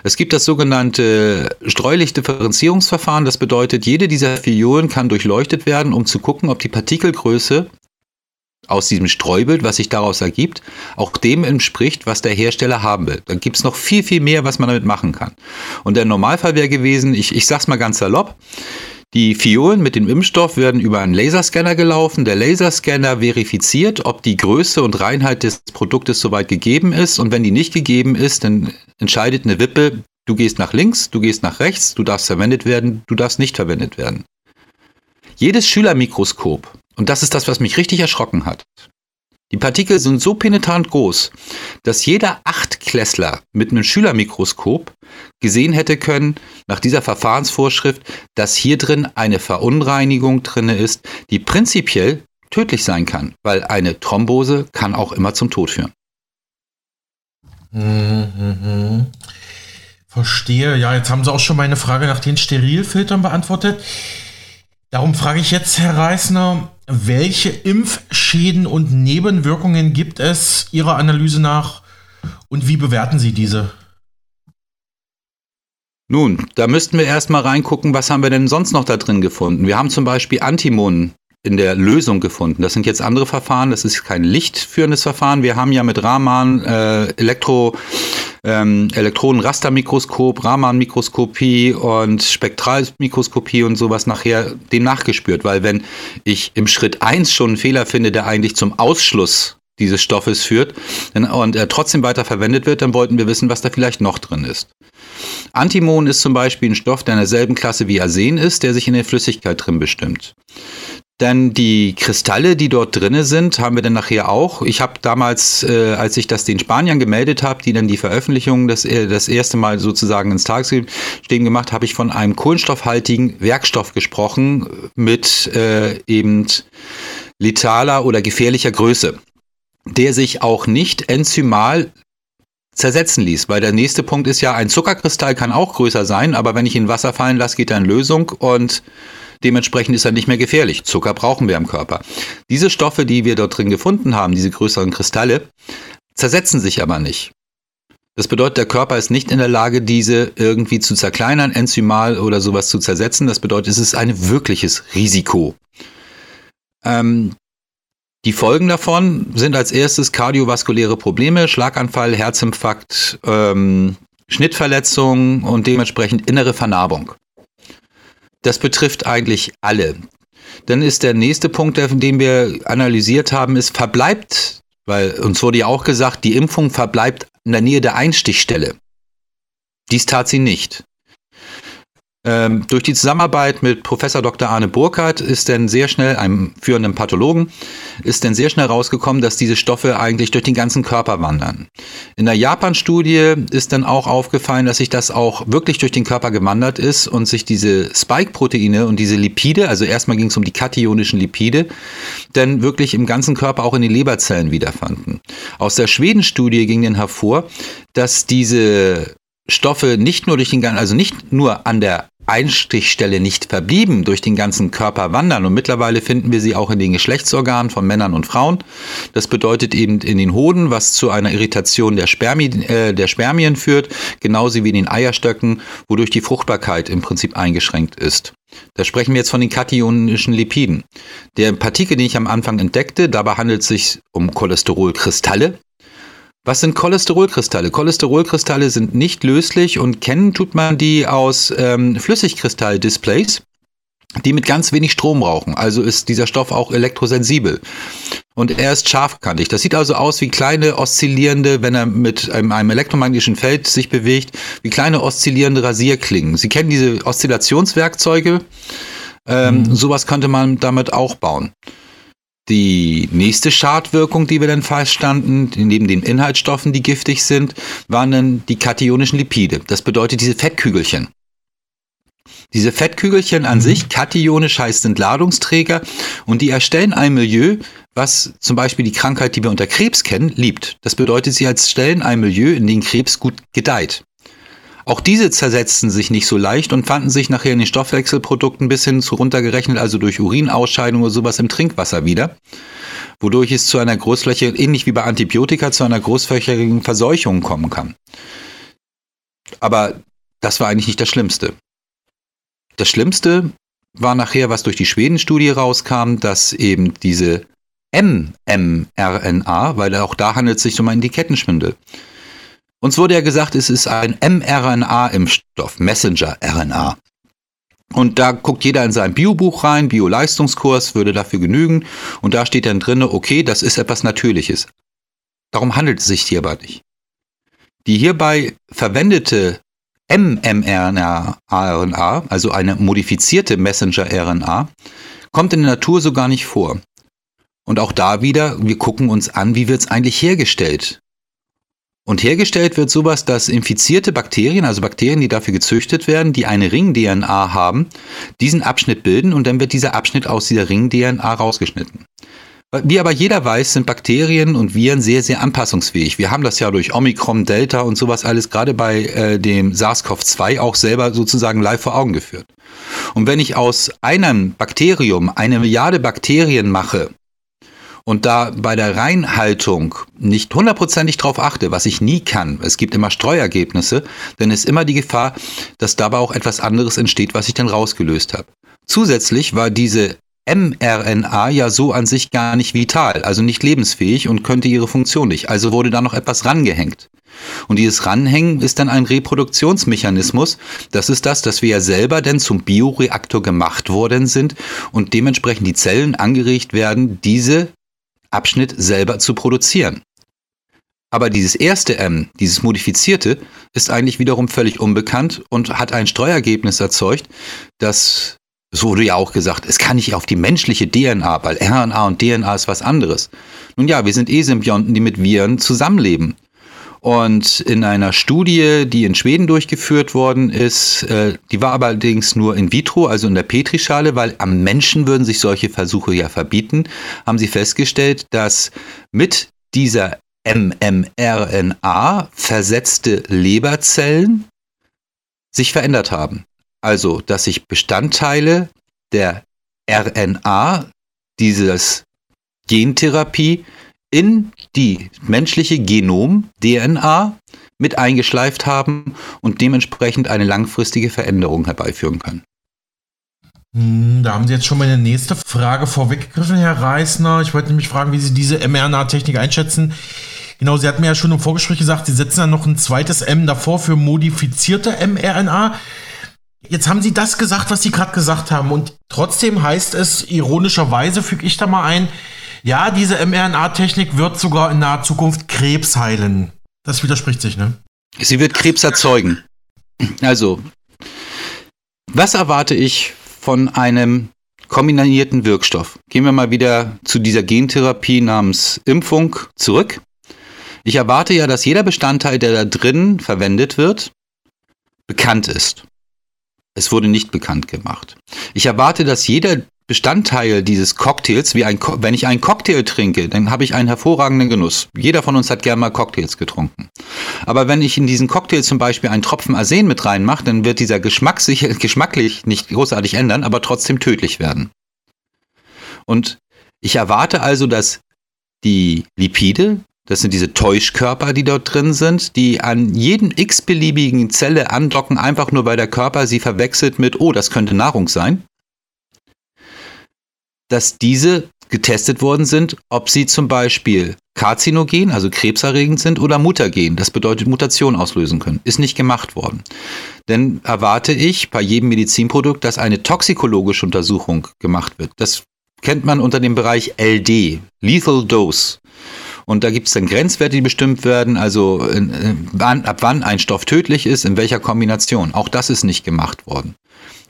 Es gibt das sogenannte Streulichtdifferenzierungsverfahren. Das bedeutet, jede dieser Fiolen kann durchleuchtet werden, um zu gucken, ob die Partikelgröße aus diesem Streubild, was sich daraus ergibt, auch dem entspricht, was der Hersteller haben will. Dann gibt es noch viel, viel mehr, was man damit machen kann. Und der Normalfall wäre gewesen, ich, ich sag's mal ganz salopp, die Fiolen mit dem Impfstoff werden über einen Laserscanner gelaufen. Der Laserscanner verifiziert, ob die Größe und Reinheit des Produktes soweit gegeben ist. Und wenn die nicht gegeben ist, dann entscheidet eine Wippe, du gehst nach links, du gehst nach rechts, du darfst verwendet werden, du darfst nicht verwendet werden. Jedes Schülermikroskop, und das ist das, was mich richtig erschrocken hat, die Partikel sind so penetrant groß, dass jeder Achtklässler mit einem Schülermikroskop gesehen hätte können, nach dieser Verfahrensvorschrift, dass hier drin eine Verunreinigung drin ist, die prinzipiell tödlich sein kann, weil eine Thrombose kann auch immer zum Tod führen. Mhm. Verstehe. Ja, jetzt haben Sie auch schon meine Frage nach den Sterilfiltern beantwortet. Darum frage ich jetzt, Herr Reisner, welche Impfschäden und Nebenwirkungen gibt es Ihrer Analyse nach und wie bewerten Sie diese? Nun, da müssten wir erstmal reingucken, was haben wir denn sonst noch da drin gefunden. Wir haben zum Beispiel Antimonen in der Lösung gefunden. Das sind jetzt andere Verfahren, das ist kein lichtführendes Verfahren. Wir haben ja mit Raman äh, Elektro ähm, Elektronenrastermikroskop, Raman-Mikroskopie und Spektralmikroskopie und sowas nachher dem nachgespürt, weil wenn ich im Schritt 1 schon einen Fehler finde, der eigentlich zum Ausschluss dieses Stoffes führt und er trotzdem weiter verwendet wird, dann wollten wir wissen, was da vielleicht noch drin ist. Antimon ist zum Beispiel ein Stoff, der in derselben Klasse wie Arsen ist, der sich in der Flüssigkeit drin bestimmt. Dann die Kristalle, die dort drinne sind, haben wir dann nachher auch. Ich habe damals, äh, als ich das den Spaniern gemeldet habe, die dann die Veröffentlichung das, äh, das erste Mal sozusagen ins Tagesstehen gemacht, habe ich von einem kohlenstoffhaltigen Werkstoff gesprochen mit äh, eben letaler oder gefährlicher Größe, der sich auch nicht enzymal zersetzen ließ. Weil der nächste Punkt ist ja, ein Zuckerkristall kann auch größer sein, aber wenn ich ihn in Wasser fallen lasse, geht er in Lösung und Dementsprechend ist er nicht mehr gefährlich. Zucker brauchen wir im Körper. Diese Stoffe, die wir dort drin gefunden haben, diese größeren Kristalle, zersetzen sich aber nicht. Das bedeutet, der Körper ist nicht in der Lage, diese irgendwie zu zerkleinern, enzymal oder sowas zu zersetzen. Das bedeutet, es ist ein wirkliches Risiko. Ähm, die Folgen davon sind als erstes kardiovaskuläre Probleme, Schlaganfall, Herzinfarkt, ähm, Schnittverletzungen und dementsprechend innere Vernarbung. Das betrifft eigentlich alle. Dann ist der nächste Punkt, den wir analysiert haben, ist verbleibt, weil uns wurde ja auch gesagt, die Impfung verbleibt in der Nähe der Einstichstelle. Dies tat sie nicht. Ähm, durch die Zusammenarbeit mit Professor Dr. Arne Burkhardt ist dann sehr schnell, einem führenden Pathologen, ist dann sehr schnell rausgekommen, dass diese Stoffe eigentlich durch den ganzen Körper wandern. In der Japan-Studie ist dann auch aufgefallen, dass sich das auch wirklich durch den Körper gewandert ist und sich diese Spike-Proteine und diese Lipide, also erstmal ging es um die kationischen Lipide, dann wirklich im ganzen Körper auch in den Leberzellen wiederfanden. Aus der Schweden-Studie ging dann hervor, dass diese Stoffe nicht nur durch den also nicht nur an der Einstichstelle nicht verblieben, durch den ganzen Körper wandern. Und mittlerweile finden wir sie auch in den Geschlechtsorganen von Männern und Frauen. Das bedeutet eben in den Hoden, was zu einer Irritation der, Spermi, äh, der Spermien führt, genauso wie in den Eierstöcken, wodurch die Fruchtbarkeit im Prinzip eingeschränkt ist. Da sprechen wir jetzt von den kationischen Lipiden. Der Partikel, den ich am Anfang entdeckte, dabei handelt es sich um Cholesterolkristalle. Was sind Cholesterolkristalle? Cholesterolkristalle sind nicht löslich und kennen tut man die aus ähm, Flüssigkristalldisplays, die mit ganz wenig Strom brauchen. Also ist dieser Stoff auch elektrosensibel. Und er ist scharfkantig. Das sieht also aus wie kleine oszillierende, wenn er mit einem, einem elektromagnetischen Feld sich bewegt, wie kleine oszillierende Rasierklingen. Sie kennen diese Oszillationswerkzeuge. Ähm, mhm. Sowas könnte man damit auch bauen. Die nächste Schadwirkung, die wir dann feststanden, neben den Inhaltsstoffen, die giftig sind, waren dann die kationischen Lipide. Das bedeutet diese Fettkügelchen. Diese Fettkügelchen an mhm. sich, kationisch heißt sind Ladungsträger und die erstellen ein Milieu, was zum Beispiel die Krankheit, die wir unter Krebs kennen, liebt. Das bedeutet, sie stellen ein Milieu, in dem Krebs gut gedeiht. Auch diese zersetzten sich nicht so leicht und fanden sich nachher in den Stoffwechselprodukten bis hin zu runtergerechnet, also durch Urinausscheidung oder sowas im Trinkwasser wieder, wodurch es zu einer Großfläche, ähnlich wie bei Antibiotika, zu einer großflächigen Verseuchung kommen kann. Aber das war eigentlich nicht das Schlimmste. Das Schlimmste war nachher, was durch die Schweden-Studie rauskam, dass eben diese mMRNA, weil auch da handelt es sich um einen Etikettenschwindel, uns wurde ja gesagt, es ist ein mRNA-Impfstoff, Messenger-RNA. Und da guckt jeder in sein Biobuch rein, Bio-Leistungskurs würde dafür genügen. Und da steht dann drin, okay, das ist etwas Natürliches. Darum handelt es sich hierbei nicht. Die hierbei verwendete mMRNA, also eine modifizierte Messenger-RNA, kommt in der Natur so gar nicht vor. Und auch da wieder, wir gucken uns an, wie wird es eigentlich hergestellt? Und hergestellt wird sowas, dass infizierte Bakterien, also Bakterien, die dafür gezüchtet werden, die eine Ring-DNA haben, diesen Abschnitt bilden und dann wird dieser Abschnitt aus dieser Ring-DNA rausgeschnitten. Wie aber jeder weiß, sind Bakterien und Viren sehr, sehr anpassungsfähig. Wir haben das ja durch Omikron, Delta und sowas alles gerade bei äh, dem SARS-CoV-2 auch selber sozusagen live vor Augen geführt. Und wenn ich aus einem Bakterium eine Milliarde Bakterien mache, und da bei der Reinhaltung nicht hundertprozentig drauf achte, was ich nie kann, es gibt immer Streuergebnisse, dann ist immer die Gefahr, dass dabei auch etwas anderes entsteht, was ich dann rausgelöst habe. Zusätzlich war diese mRNA ja so an sich gar nicht vital, also nicht lebensfähig und könnte ihre Funktion nicht. Also wurde da noch etwas rangehängt. Und dieses Ranhängen ist dann ein Reproduktionsmechanismus. Das ist das, dass wir ja selber denn zum Bioreaktor gemacht worden sind und dementsprechend die Zellen angeregt werden, diese Abschnitt selber zu produzieren. Aber dieses erste M, dieses modifizierte, ist eigentlich wiederum völlig unbekannt und hat ein Streuergebnis erzeugt, das, so wurde ja auch gesagt, es kann nicht auf die menschliche DNA, weil RNA und DNA ist was anderes. Nun ja, wir sind eh Symbionten, die mit Viren zusammenleben. Und in einer Studie, die in Schweden durchgeführt worden ist, äh, die war allerdings nur in vitro, also in der Petrischale, weil am Menschen würden sich solche Versuche ja verbieten, haben sie festgestellt, dass mit dieser mMRNA versetzte Leberzellen sich verändert haben. Also, dass sich Bestandteile der RNA dieses Gentherapie in die menschliche Genom-DNA mit eingeschleift haben und dementsprechend eine langfristige Veränderung herbeiführen können. Hm, da haben Sie jetzt schon meine nächste Frage vorweggegriffen, Herr Reisner. Ich wollte nämlich fragen, wie Sie diese mRNA-Technik einschätzen. Genau, Sie hatten mir ja schon im Vorgespräch gesagt, Sie setzen dann noch ein zweites M davor für modifizierte mRNA. Jetzt haben Sie das gesagt, was Sie gerade gesagt haben. Und trotzdem heißt es, ironischerweise füge ich da mal ein, ja, diese mRNA-Technik wird sogar in naher Zukunft Krebs heilen. Das widerspricht sich, ne? Sie wird Krebs erzeugen. Also, Was erwarte ich von einem kombinierten Wirkstoff? Gehen wir mal wieder zu dieser Gentherapie namens Impfung zurück. Ich erwarte ja, dass jeder Bestandteil, der da drin verwendet wird, bekannt ist. Es wurde nicht bekannt gemacht. Ich erwarte, dass jeder Bestandteil dieses Cocktails, wie ein, wenn ich einen Cocktail trinke, dann habe ich einen hervorragenden Genuss. Jeder von uns hat gerne mal Cocktails getrunken. Aber wenn ich in diesen Cocktail zum Beispiel einen Tropfen Arsen mit reinmache, dann wird dieser Geschmack sich (laughs) geschmacklich nicht großartig ändern, aber trotzdem tödlich werden. Und ich erwarte also, dass die Lipide, das sind diese Täuschkörper, die dort drin sind, die an jeden x-beliebigen Zelle andocken, einfach nur weil der Körper sie verwechselt mit, oh, das könnte Nahrung sein, dass diese getestet worden sind, ob sie zum Beispiel karzinogen, also krebserregend sind, oder mutagen, das bedeutet Mutation auslösen können. Ist nicht gemacht worden. Denn erwarte ich bei jedem Medizinprodukt, dass eine toxikologische Untersuchung gemacht wird. Das kennt man unter dem Bereich LD, Lethal Dose. Und da gibt es dann Grenzwerte, die bestimmt werden, also in, in, ab wann ein Stoff tödlich ist, in welcher Kombination. Auch das ist nicht gemacht worden.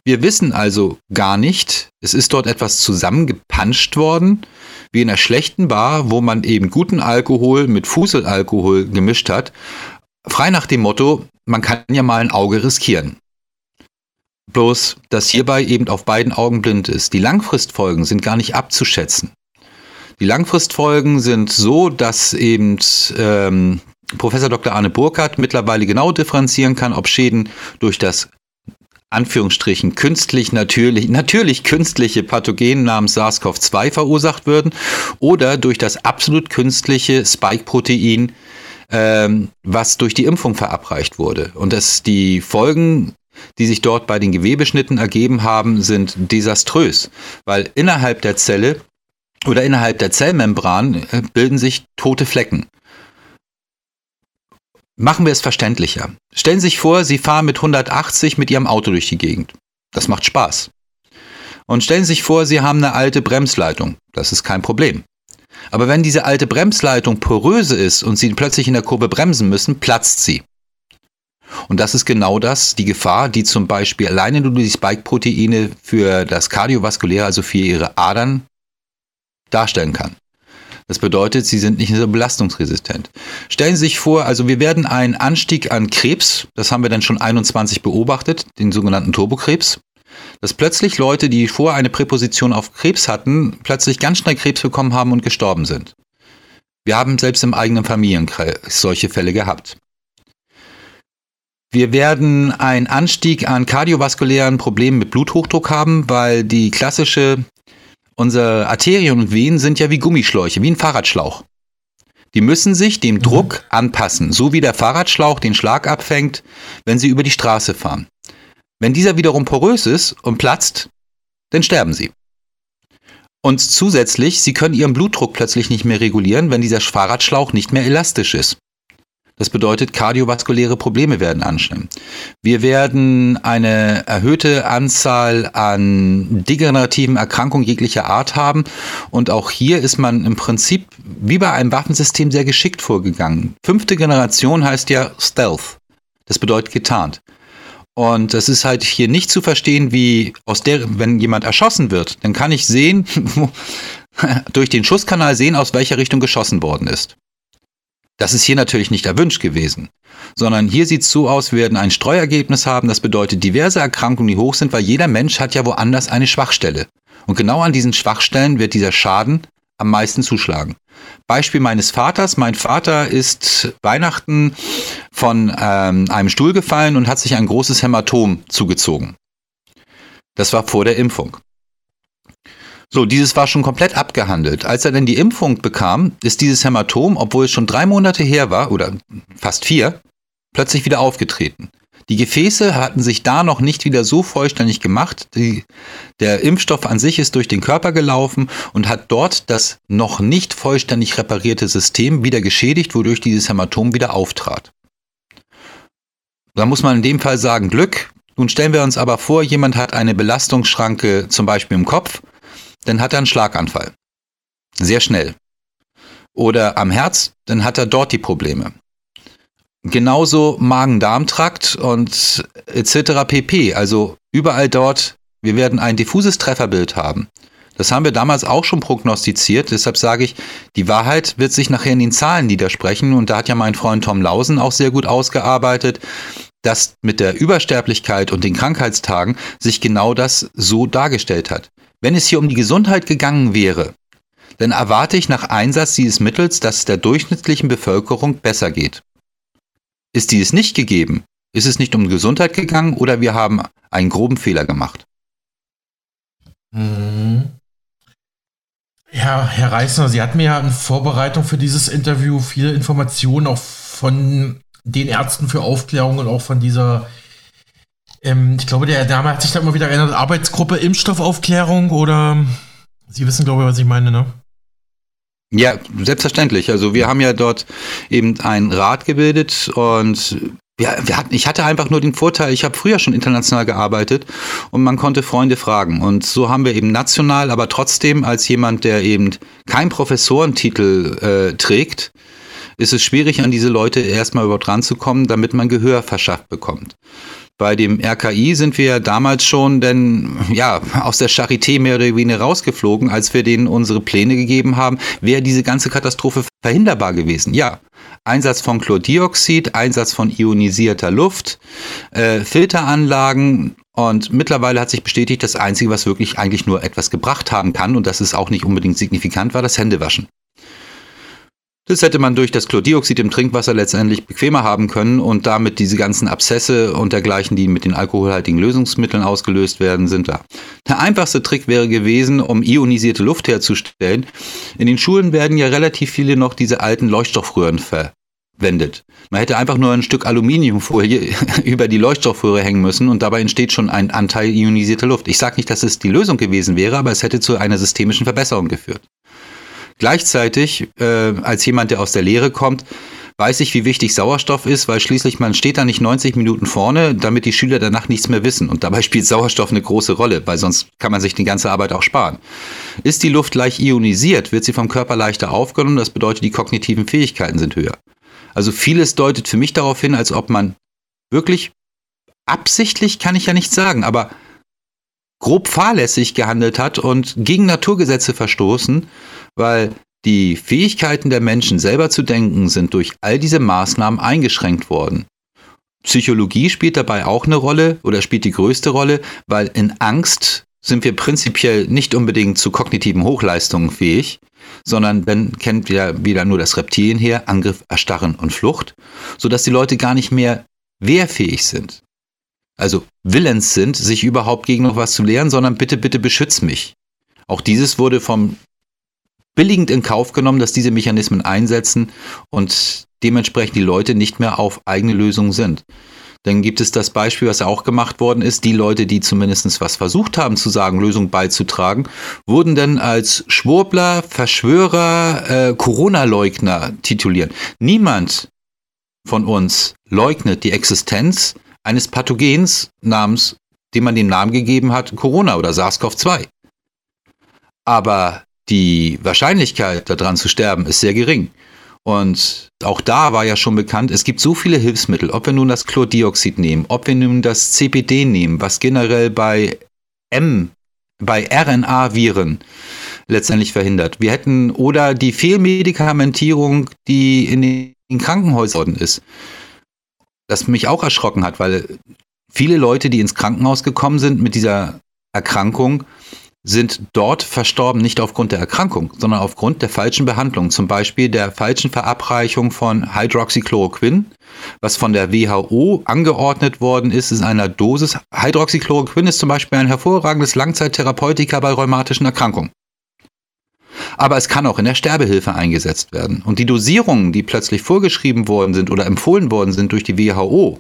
Wir wissen also gar nicht, es ist dort etwas zusammengepanscht worden, wie in einer schlechten Bar, wo man eben guten Alkohol mit Fuselalkohol gemischt hat. Frei nach dem Motto, man kann ja mal ein Auge riskieren. Bloß, dass hierbei eben auf beiden Augen blind ist. Die Langfristfolgen sind gar nicht abzuschätzen. Die Langfristfolgen sind so, dass eben ähm, Professor Dr. Arne Burkhardt mittlerweile genau differenzieren kann, ob Schäden durch das Anführungsstrichen künstlich natürlich, natürlich künstliche Pathogen namens SARS-CoV-2 verursacht würden oder durch das absolut künstliche Spike-Protein, ähm, was durch die Impfung verabreicht wurde. Und dass die Folgen die sich dort bei den Gewebeschnitten ergeben haben, sind desaströs, weil innerhalb der Zelle oder innerhalb der Zellmembran äh, bilden sich tote Flecken. Machen wir es verständlicher. Stellen Sie sich vor, Sie fahren mit 180 mit Ihrem Auto durch die Gegend. Das macht Spaß. Und stellen Sie sich vor, Sie haben eine alte Bremsleitung. Das ist kein Problem. Aber wenn diese alte Bremsleitung poröse ist und Sie plötzlich in der Kurve bremsen müssen, platzt sie. Und das ist genau das, die Gefahr, die zum Beispiel alleine nur die Spike-Proteine für das Kardiovaskuläre, also für ihre Adern, darstellen kann. Das bedeutet, sie sind nicht so belastungsresistent. Stellen Sie sich vor, also wir werden einen Anstieg an Krebs, das haben wir dann schon 21 beobachtet, den sogenannten Turbokrebs, dass plötzlich Leute, die vorher eine Präposition auf Krebs hatten, plötzlich ganz schnell Krebs bekommen haben und gestorben sind. Wir haben selbst im eigenen Familienkreis solche Fälle gehabt. Wir werden einen Anstieg an kardiovaskulären Problemen mit Bluthochdruck haben, weil die klassische, unsere Arterien und Venen sind ja wie Gummischläuche, wie ein Fahrradschlauch. Die müssen sich dem mhm. Druck anpassen, so wie der Fahrradschlauch den Schlag abfängt, wenn sie über die Straße fahren. Wenn dieser wiederum porös ist und platzt, dann sterben sie. Und zusätzlich, sie können ihren Blutdruck plötzlich nicht mehr regulieren, wenn dieser Fahrradschlauch nicht mehr elastisch ist. Das bedeutet, kardiovaskuläre Probleme werden anstellen. Wir werden eine erhöhte Anzahl an degenerativen Erkrankungen jeglicher Art haben. Und auch hier ist man im Prinzip wie bei einem Waffensystem sehr geschickt vorgegangen. Fünfte Generation heißt ja Stealth. Das bedeutet getarnt. Und das ist halt hier nicht zu verstehen, wie aus der, wenn jemand erschossen wird, dann kann ich sehen, (laughs) (laughs) durch den Schusskanal sehen, aus welcher Richtung geschossen worden ist. Das ist hier natürlich nicht erwünscht gewesen, sondern hier sieht es so aus, wir werden ein Streuergebnis haben, das bedeutet diverse Erkrankungen, die hoch sind, weil jeder Mensch hat ja woanders eine Schwachstelle. Und genau an diesen Schwachstellen wird dieser Schaden am meisten zuschlagen. Beispiel meines Vaters. Mein Vater ist Weihnachten von ähm, einem Stuhl gefallen und hat sich ein großes Hämatom zugezogen. Das war vor der Impfung. So, dieses war schon komplett abgehandelt. Als er denn die Impfung bekam, ist dieses Hämatom, obwohl es schon drei Monate her war, oder fast vier, plötzlich wieder aufgetreten. Die Gefäße hatten sich da noch nicht wieder so vollständig gemacht. Die, der Impfstoff an sich ist durch den Körper gelaufen und hat dort das noch nicht vollständig reparierte System wieder geschädigt, wodurch dieses Hämatom wieder auftrat. Da muss man in dem Fall sagen Glück. Nun stellen wir uns aber vor, jemand hat eine Belastungsschranke zum Beispiel im Kopf dann hat er einen Schlaganfall. Sehr schnell. Oder am Herz, dann hat er dort die Probleme. Genauso Magen-Darm-Trakt und etc. pp. Also Überall dort, wir werden ein diffuses Trefferbild haben. Das haben wir damals auch schon prognostiziert. Deshalb sage ich, die Wahrheit wird sich nachher in den Zahlen niedersprechen. Und da hat ja mein Freund Tom Lausen auch sehr gut ausgearbeitet, dass mit der Übersterblichkeit und den Krankheitstagen sich genau das so dargestellt hat. Wenn es hier um die Gesundheit gegangen wäre, dann erwarte ich nach Einsatz dieses Mittels, dass es der durchschnittlichen Bevölkerung besser geht. Ist dies nicht gegeben, ist es nicht um Gesundheit gegangen oder wir haben einen groben Fehler gemacht. Mhm. Ja, Herr Reisner, Sie hatten mir ja in Vorbereitung für dieses Interview viele Informationen auch von den Ärzten für Aufklärung und auch von dieser, ähm, ich glaube, der Dame hat sich da immer wieder erinnert, Arbeitsgruppe Impfstoffaufklärung oder Sie wissen, glaube ich, was ich meine, ne? Ja, selbstverständlich. Also wir haben ja dort eben einen Rat gebildet und ja, hatten, ich hatte einfach nur den Vorteil, ich habe früher schon international gearbeitet und man konnte Freunde fragen. Und so haben wir eben national, aber trotzdem als jemand, der eben keinen Professorentitel äh, trägt, ist es schwierig, an diese Leute erstmal überhaupt ranzukommen, damit man Gehör verschafft bekommt. Bei dem RKI sind wir damals schon denn ja aus der Charité mehr oder weniger rausgeflogen, als wir denen unsere Pläne gegeben haben, wäre diese ganze Katastrophe verhinderbar gewesen. Ja, Einsatz von Chlordioxid, Einsatz von ionisierter Luft, äh, Filteranlagen und mittlerweile hat sich bestätigt, das Einzige, was wirklich eigentlich nur etwas gebracht haben kann, und das ist auch nicht unbedingt signifikant, war das Händewaschen. Das hätte man durch das Chlordioxid im Trinkwasser letztendlich bequemer haben können und damit diese ganzen Abszesse und dergleichen, die mit den alkoholhaltigen Lösungsmitteln ausgelöst werden, sind da. Der einfachste Trick wäre gewesen, um ionisierte Luft herzustellen. In den Schulen werden ja relativ viele noch diese alten Leuchtstoffröhren verwendet. Man hätte einfach nur ein Stück Aluminiumfolie (laughs) über die Leuchtstoffröhre hängen müssen und dabei entsteht schon ein Anteil ionisierter Luft. Ich sage nicht, dass es die Lösung gewesen wäre, aber es hätte zu einer systemischen Verbesserung geführt. Gleichzeitig, äh, als jemand, der aus der Lehre kommt, weiß ich, wie wichtig Sauerstoff ist, weil schließlich man steht da nicht 90 Minuten vorne, damit die Schüler danach nichts mehr wissen. Und dabei spielt Sauerstoff eine große Rolle, weil sonst kann man sich die ganze Arbeit auch sparen. Ist die Luft leicht ionisiert, wird sie vom Körper leichter aufgenommen, das bedeutet, die kognitiven Fähigkeiten sind höher. Also vieles deutet für mich darauf hin, als ob man wirklich absichtlich, kann ich ja nicht sagen, aber grob fahrlässig gehandelt hat und gegen Naturgesetze verstoßen, weil die Fähigkeiten der Menschen selber zu denken sind durch all diese Maßnahmen eingeschränkt worden. Psychologie spielt dabei auch eine Rolle oder spielt die größte Rolle, weil in Angst sind wir prinzipiell nicht unbedingt zu kognitiven Hochleistungen fähig, sondern dann kennt ja wieder nur das Reptilien her, Angriff, Erstarren und Flucht, sodass die Leute gar nicht mehr wehrfähig sind also willens sind, sich überhaupt gegen noch was zu lehren, sondern bitte, bitte beschütz mich. Auch dieses wurde vom billigend in Kauf genommen, dass diese Mechanismen einsetzen und dementsprechend die Leute nicht mehr auf eigene Lösungen sind. Dann gibt es das Beispiel, was auch gemacht worden ist. Die Leute, die zumindest was versucht haben zu sagen, Lösungen beizutragen, wurden dann als Schwurbler, Verschwörer, äh, Corona-Leugner tituliert. Niemand von uns leugnet die Existenz eines Pathogens namens, dem man den Namen gegeben hat, Corona oder SARS-CoV-2. Aber die Wahrscheinlichkeit daran zu sterben ist sehr gering. Und auch da war ja schon bekannt, es gibt so viele Hilfsmittel, ob wir nun das Chlordioxid nehmen, ob wir nun das CPD nehmen, was generell bei M, bei RNA-Viren letztendlich verhindert. Wir hätten oder die Fehlmedikamentierung, die in den Krankenhäusern ist das mich auch erschrocken hat, weil viele Leute, die ins Krankenhaus gekommen sind mit dieser Erkrankung, sind dort verstorben, nicht aufgrund der Erkrankung, sondern aufgrund der falschen Behandlung, zum Beispiel der falschen Verabreichung von Hydroxychloroquin, was von der WHO angeordnet worden ist, in einer Dosis. Hydroxychloroquin ist zum Beispiel ein hervorragendes Langzeittherapeutika bei rheumatischen Erkrankungen aber es kann auch in der Sterbehilfe eingesetzt werden. Und die Dosierungen, die plötzlich vorgeschrieben worden sind oder empfohlen worden sind durch die WHO,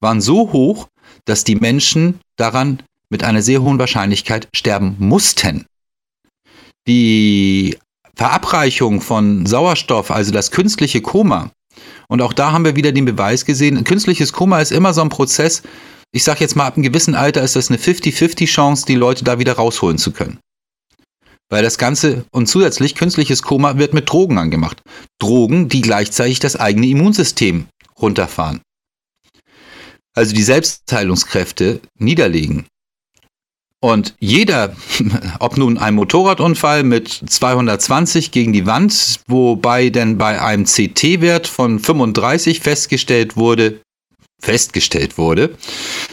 waren so hoch, dass die Menschen daran mit einer sehr hohen Wahrscheinlichkeit sterben mussten. Die Verabreichung von Sauerstoff, also das künstliche Koma, und auch da haben wir wieder den Beweis gesehen, künstliches Koma ist immer so ein Prozess, ich sage jetzt mal, ab einem gewissen Alter ist das eine 50-50 Chance, die Leute da wieder rausholen zu können. Weil das Ganze und zusätzlich künstliches Koma wird mit Drogen angemacht. Drogen, die gleichzeitig das eigene Immunsystem runterfahren. Also die Selbstheilungskräfte niederlegen. Und jeder, (laughs) ob nun ein Motorradunfall mit 220 gegen die Wand, wobei denn bei einem CT-Wert von 35 festgestellt wurde, festgestellt wurde,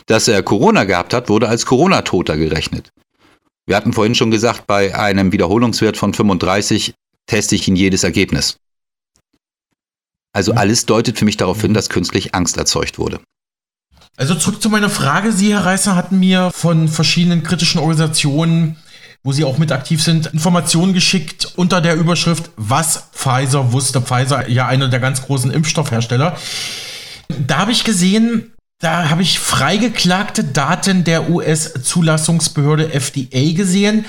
dass er Corona gehabt hat, wurde als Corona-Toter gerechnet. Wir hatten vorhin schon gesagt, bei einem Wiederholungswert von 35 teste ich in jedes Ergebnis. Also alles deutet für mich darauf hin, dass künstlich Angst erzeugt wurde. Also zurück zu meiner Frage. Sie, Herr Reißer, hatten mir von verschiedenen kritischen Organisationen, wo Sie auch mit aktiv sind, Informationen geschickt unter der Überschrift, was Pfizer wusste. Pfizer ja einer der ganz großen Impfstoffhersteller. Da habe ich gesehen, da habe ich freigeklagte Daten der US-Zulassungsbehörde FDA gesehen.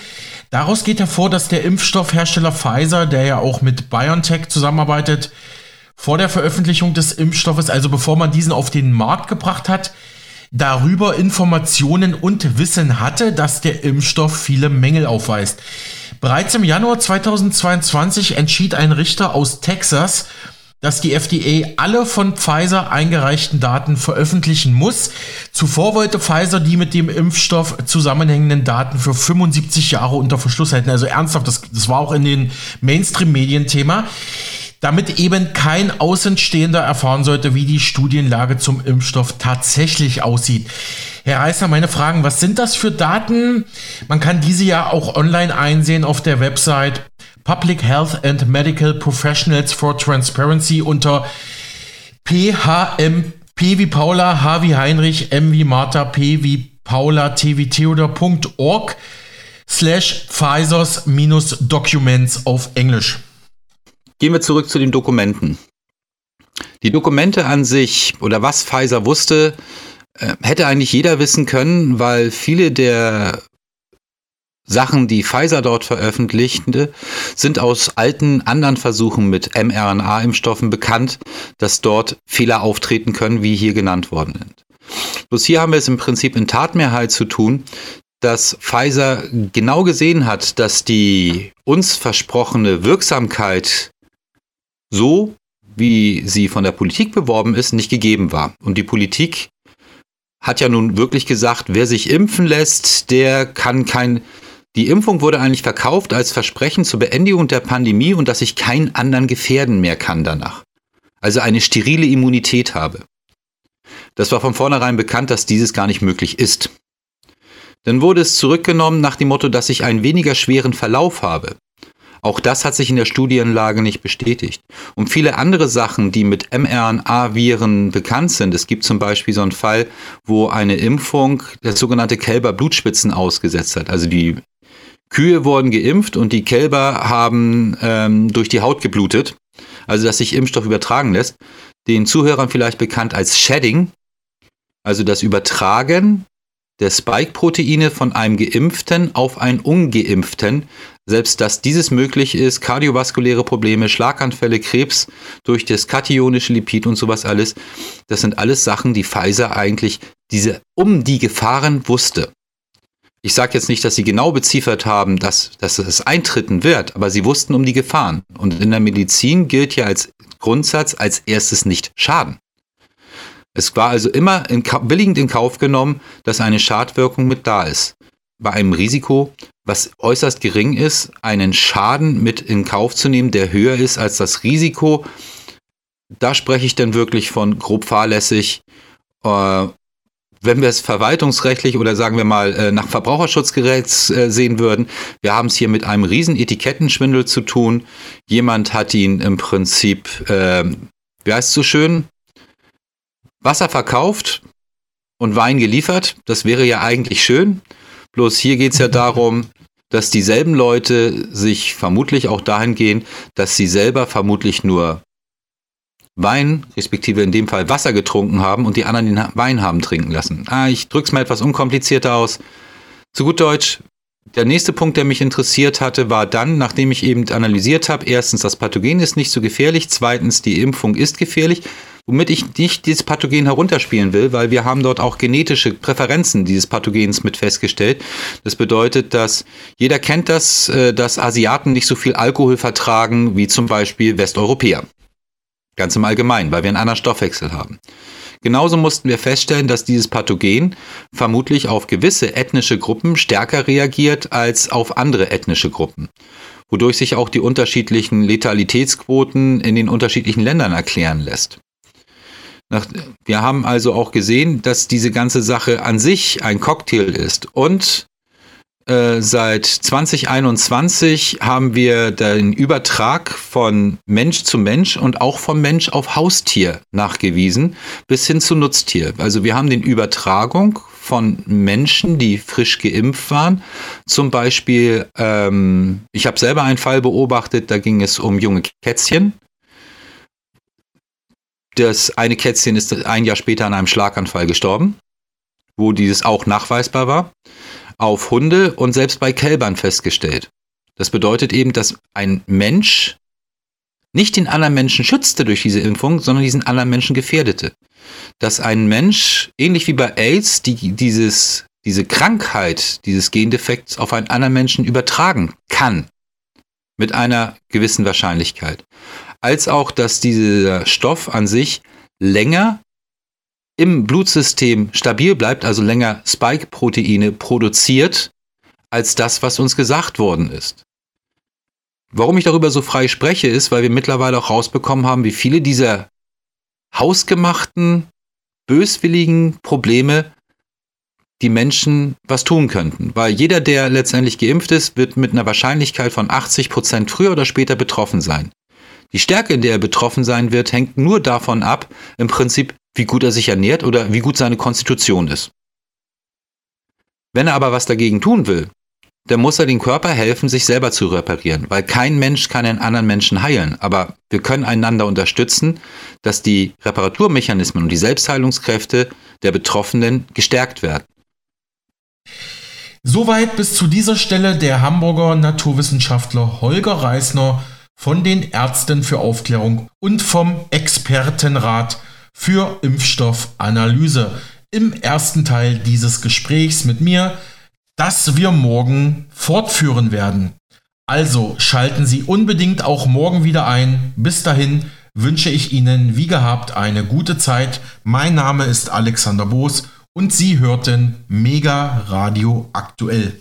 Daraus geht hervor, dass der Impfstoffhersteller Pfizer, der ja auch mit BioNTech zusammenarbeitet, vor der Veröffentlichung des Impfstoffes, also bevor man diesen auf den Markt gebracht hat, darüber Informationen und Wissen hatte, dass der Impfstoff viele Mängel aufweist. Bereits im Januar 2022 entschied ein Richter aus Texas, dass die FDA alle von Pfizer eingereichten Daten veröffentlichen muss. Zuvor wollte Pfizer die mit dem Impfstoff zusammenhängenden Daten für 75 Jahre unter Verschluss halten. Also ernsthaft, das, das war auch in den Mainstream-Medien Thema damit eben kein Außenstehender erfahren sollte, wie die Studienlage zum Impfstoff tatsächlich aussieht. Herr Reißer, meine Fragen, was sind das für Daten? Man kann diese ja auch online einsehen auf der Website Public Health and Medical Professionals for Transparency unter PHM, P wie Paula, H wie Heinrich, M wie Martha, P wie Paula, T wie Theodor.org slash Pfizers minus Documents auf Englisch. Gehen wir zurück zu den Dokumenten. Die Dokumente an sich oder was Pfizer wusste, äh, hätte eigentlich jeder wissen können, weil viele der Sachen, die Pfizer dort veröffentlichte, sind aus alten anderen Versuchen mit mRNA-Impfstoffen bekannt, dass dort Fehler auftreten können, wie hier genannt worden sind. Bloß hier haben wir es im Prinzip in Tatmehrheit zu tun, dass Pfizer genau gesehen hat, dass die uns versprochene Wirksamkeit so, wie sie von der Politik beworben ist, nicht gegeben war. Und die Politik hat ja nun wirklich gesagt, wer sich impfen lässt, der kann kein... Die Impfung wurde eigentlich verkauft als Versprechen zur Beendigung der Pandemie und dass ich keinen anderen gefährden mehr kann danach. Also eine sterile Immunität habe. Das war von vornherein bekannt, dass dieses gar nicht möglich ist. Dann wurde es zurückgenommen nach dem Motto, dass ich einen weniger schweren Verlauf habe. Auch das hat sich in der Studienlage nicht bestätigt. Und viele andere Sachen, die mit mRNA-Viren bekannt sind. Es gibt zum Beispiel so einen Fall, wo eine Impfung das sogenannte Kälber Blutspitzen ausgesetzt hat. Also die Kühe wurden geimpft und die Kälber haben ähm, durch die Haut geblutet. Also dass sich Impfstoff übertragen lässt. Den Zuhörern vielleicht bekannt als Shedding. Also das Übertragen der Spike-Proteine von einem Geimpften auf einen Ungeimpften selbst dass dieses möglich ist, kardiovaskuläre Probleme, Schlaganfälle, Krebs durch das kationische Lipid und sowas alles, das sind alles Sachen, die Pfizer eigentlich diese um die Gefahren wusste. Ich sage jetzt nicht, dass sie genau beziffert haben, dass, dass es eintreten wird, aber sie wussten um die Gefahren. Und in der Medizin gilt ja als Grundsatz als erstes nicht Schaden. Es war also immer in, billigend in Kauf genommen, dass eine Schadwirkung mit da ist. Bei einem Risiko was äußerst gering ist, einen Schaden mit in Kauf zu nehmen, der höher ist als das Risiko. Da spreche ich dann wirklich von grob fahrlässig. Äh, wenn wir es verwaltungsrechtlich oder sagen wir mal äh, nach Verbraucherschutzgerät äh, sehen würden, wir haben es hier mit einem riesen Etikettenschwindel zu tun. Jemand hat ihn im Prinzip, äh, wie heißt es so schön, Wasser verkauft und Wein geliefert. Das wäre ja eigentlich schön. Bloß hier geht es ja (laughs) darum, dass dieselben Leute sich vermutlich auch dahin gehen, dass sie selber vermutlich nur Wein, respektive in dem Fall Wasser getrunken haben und die anderen den Wein haben trinken lassen. Ah, ich drück's mal etwas unkomplizierter aus. Zu gut Deutsch, der nächste Punkt, der mich interessiert hatte, war dann, nachdem ich eben analysiert habe, erstens, das Pathogen ist nicht so gefährlich, zweitens, die Impfung ist gefährlich, womit ich nicht dieses Pathogen herunterspielen will, weil wir haben dort auch genetische Präferenzen dieses Pathogens mit festgestellt. Das bedeutet, dass jeder kennt das, äh, dass Asiaten nicht so viel Alkohol vertragen wie zum Beispiel Westeuropäer. Ganz im Allgemeinen, weil wir einen anderen Stoffwechsel haben. Genauso mussten wir feststellen, dass dieses Pathogen vermutlich auf gewisse ethnische Gruppen stärker reagiert als auf andere ethnische Gruppen, wodurch sich auch die unterschiedlichen Letalitätsquoten in den unterschiedlichen Ländern erklären lässt. Wir haben also auch gesehen, dass diese ganze Sache an sich ein Cocktail ist und äh, seit 2021 haben wir den Übertrag von Mensch zu Mensch und auch vom Mensch auf Haustier nachgewiesen, bis hin zu Nutztier. Also wir haben den Übertragung von Menschen, die frisch geimpft waren. Zum Beispiel, ähm, ich habe selber einen Fall beobachtet, da ging es um junge Kätzchen. Das eine Kätzchen ist ein Jahr später an einem Schlaganfall gestorben, wo dieses auch nachweisbar war auf Hunde und selbst bei Kälbern festgestellt. Das bedeutet eben, dass ein Mensch nicht den anderen Menschen schützte durch diese Impfung, sondern diesen anderen Menschen gefährdete. Dass ein Mensch, ähnlich wie bei AIDS, die, dieses, diese Krankheit dieses Gendefekts auf einen anderen Menschen übertragen kann. Mit einer gewissen Wahrscheinlichkeit. Als auch, dass dieser Stoff an sich länger im Blutsystem stabil bleibt, also länger Spike-Proteine produziert, als das, was uns gesagt worden ist. Warum ich darüber so frei spreche, ist, weil wir mittlerweile auch rausbekommen haben, wie viele dieser hausgemachten, böswilligen Probleme die Menschen was tun könnten. Weil jeder, der letztendlich geimpft ist, wird mit einer Wahrscheinlichkeit von 80 Prozent früher oder später betroffen sein. Die Stärke, in der er betroffen sein wird, hängt nur davon ab, im Prinzip, wie gut er sich ernährt oder wie gut seine Konstitution ist. Wenn er aber was dagegen tun will, dann muss er dem Körper helfen, sich selber zu reparieren, weil kein Mensch kann einen anderen Menschen heilen. Aber wir können einander unterstützen, dass die Reparaturmechanismen und die Selbstheilungskräfte der Betroffenen gestärkt werden. Soweit bis zu dieser Stelle der Hamburger Naturwissenschaftler Holger Reisner von den Ärzten für Aufklärung und vom Expertenrat für Impfstoffanalyse im ersten Teil dieses Gesprächs mit mir, das wir morgen fortführen werden. Also schalten Sie unbedingt auch morgen wieder ein. Bis dahin wünsche ich Ihnen wie gehabt eine gute Zeit. Mein Name ist Alexander Boos und Sie hörten Mega Radio aktuell.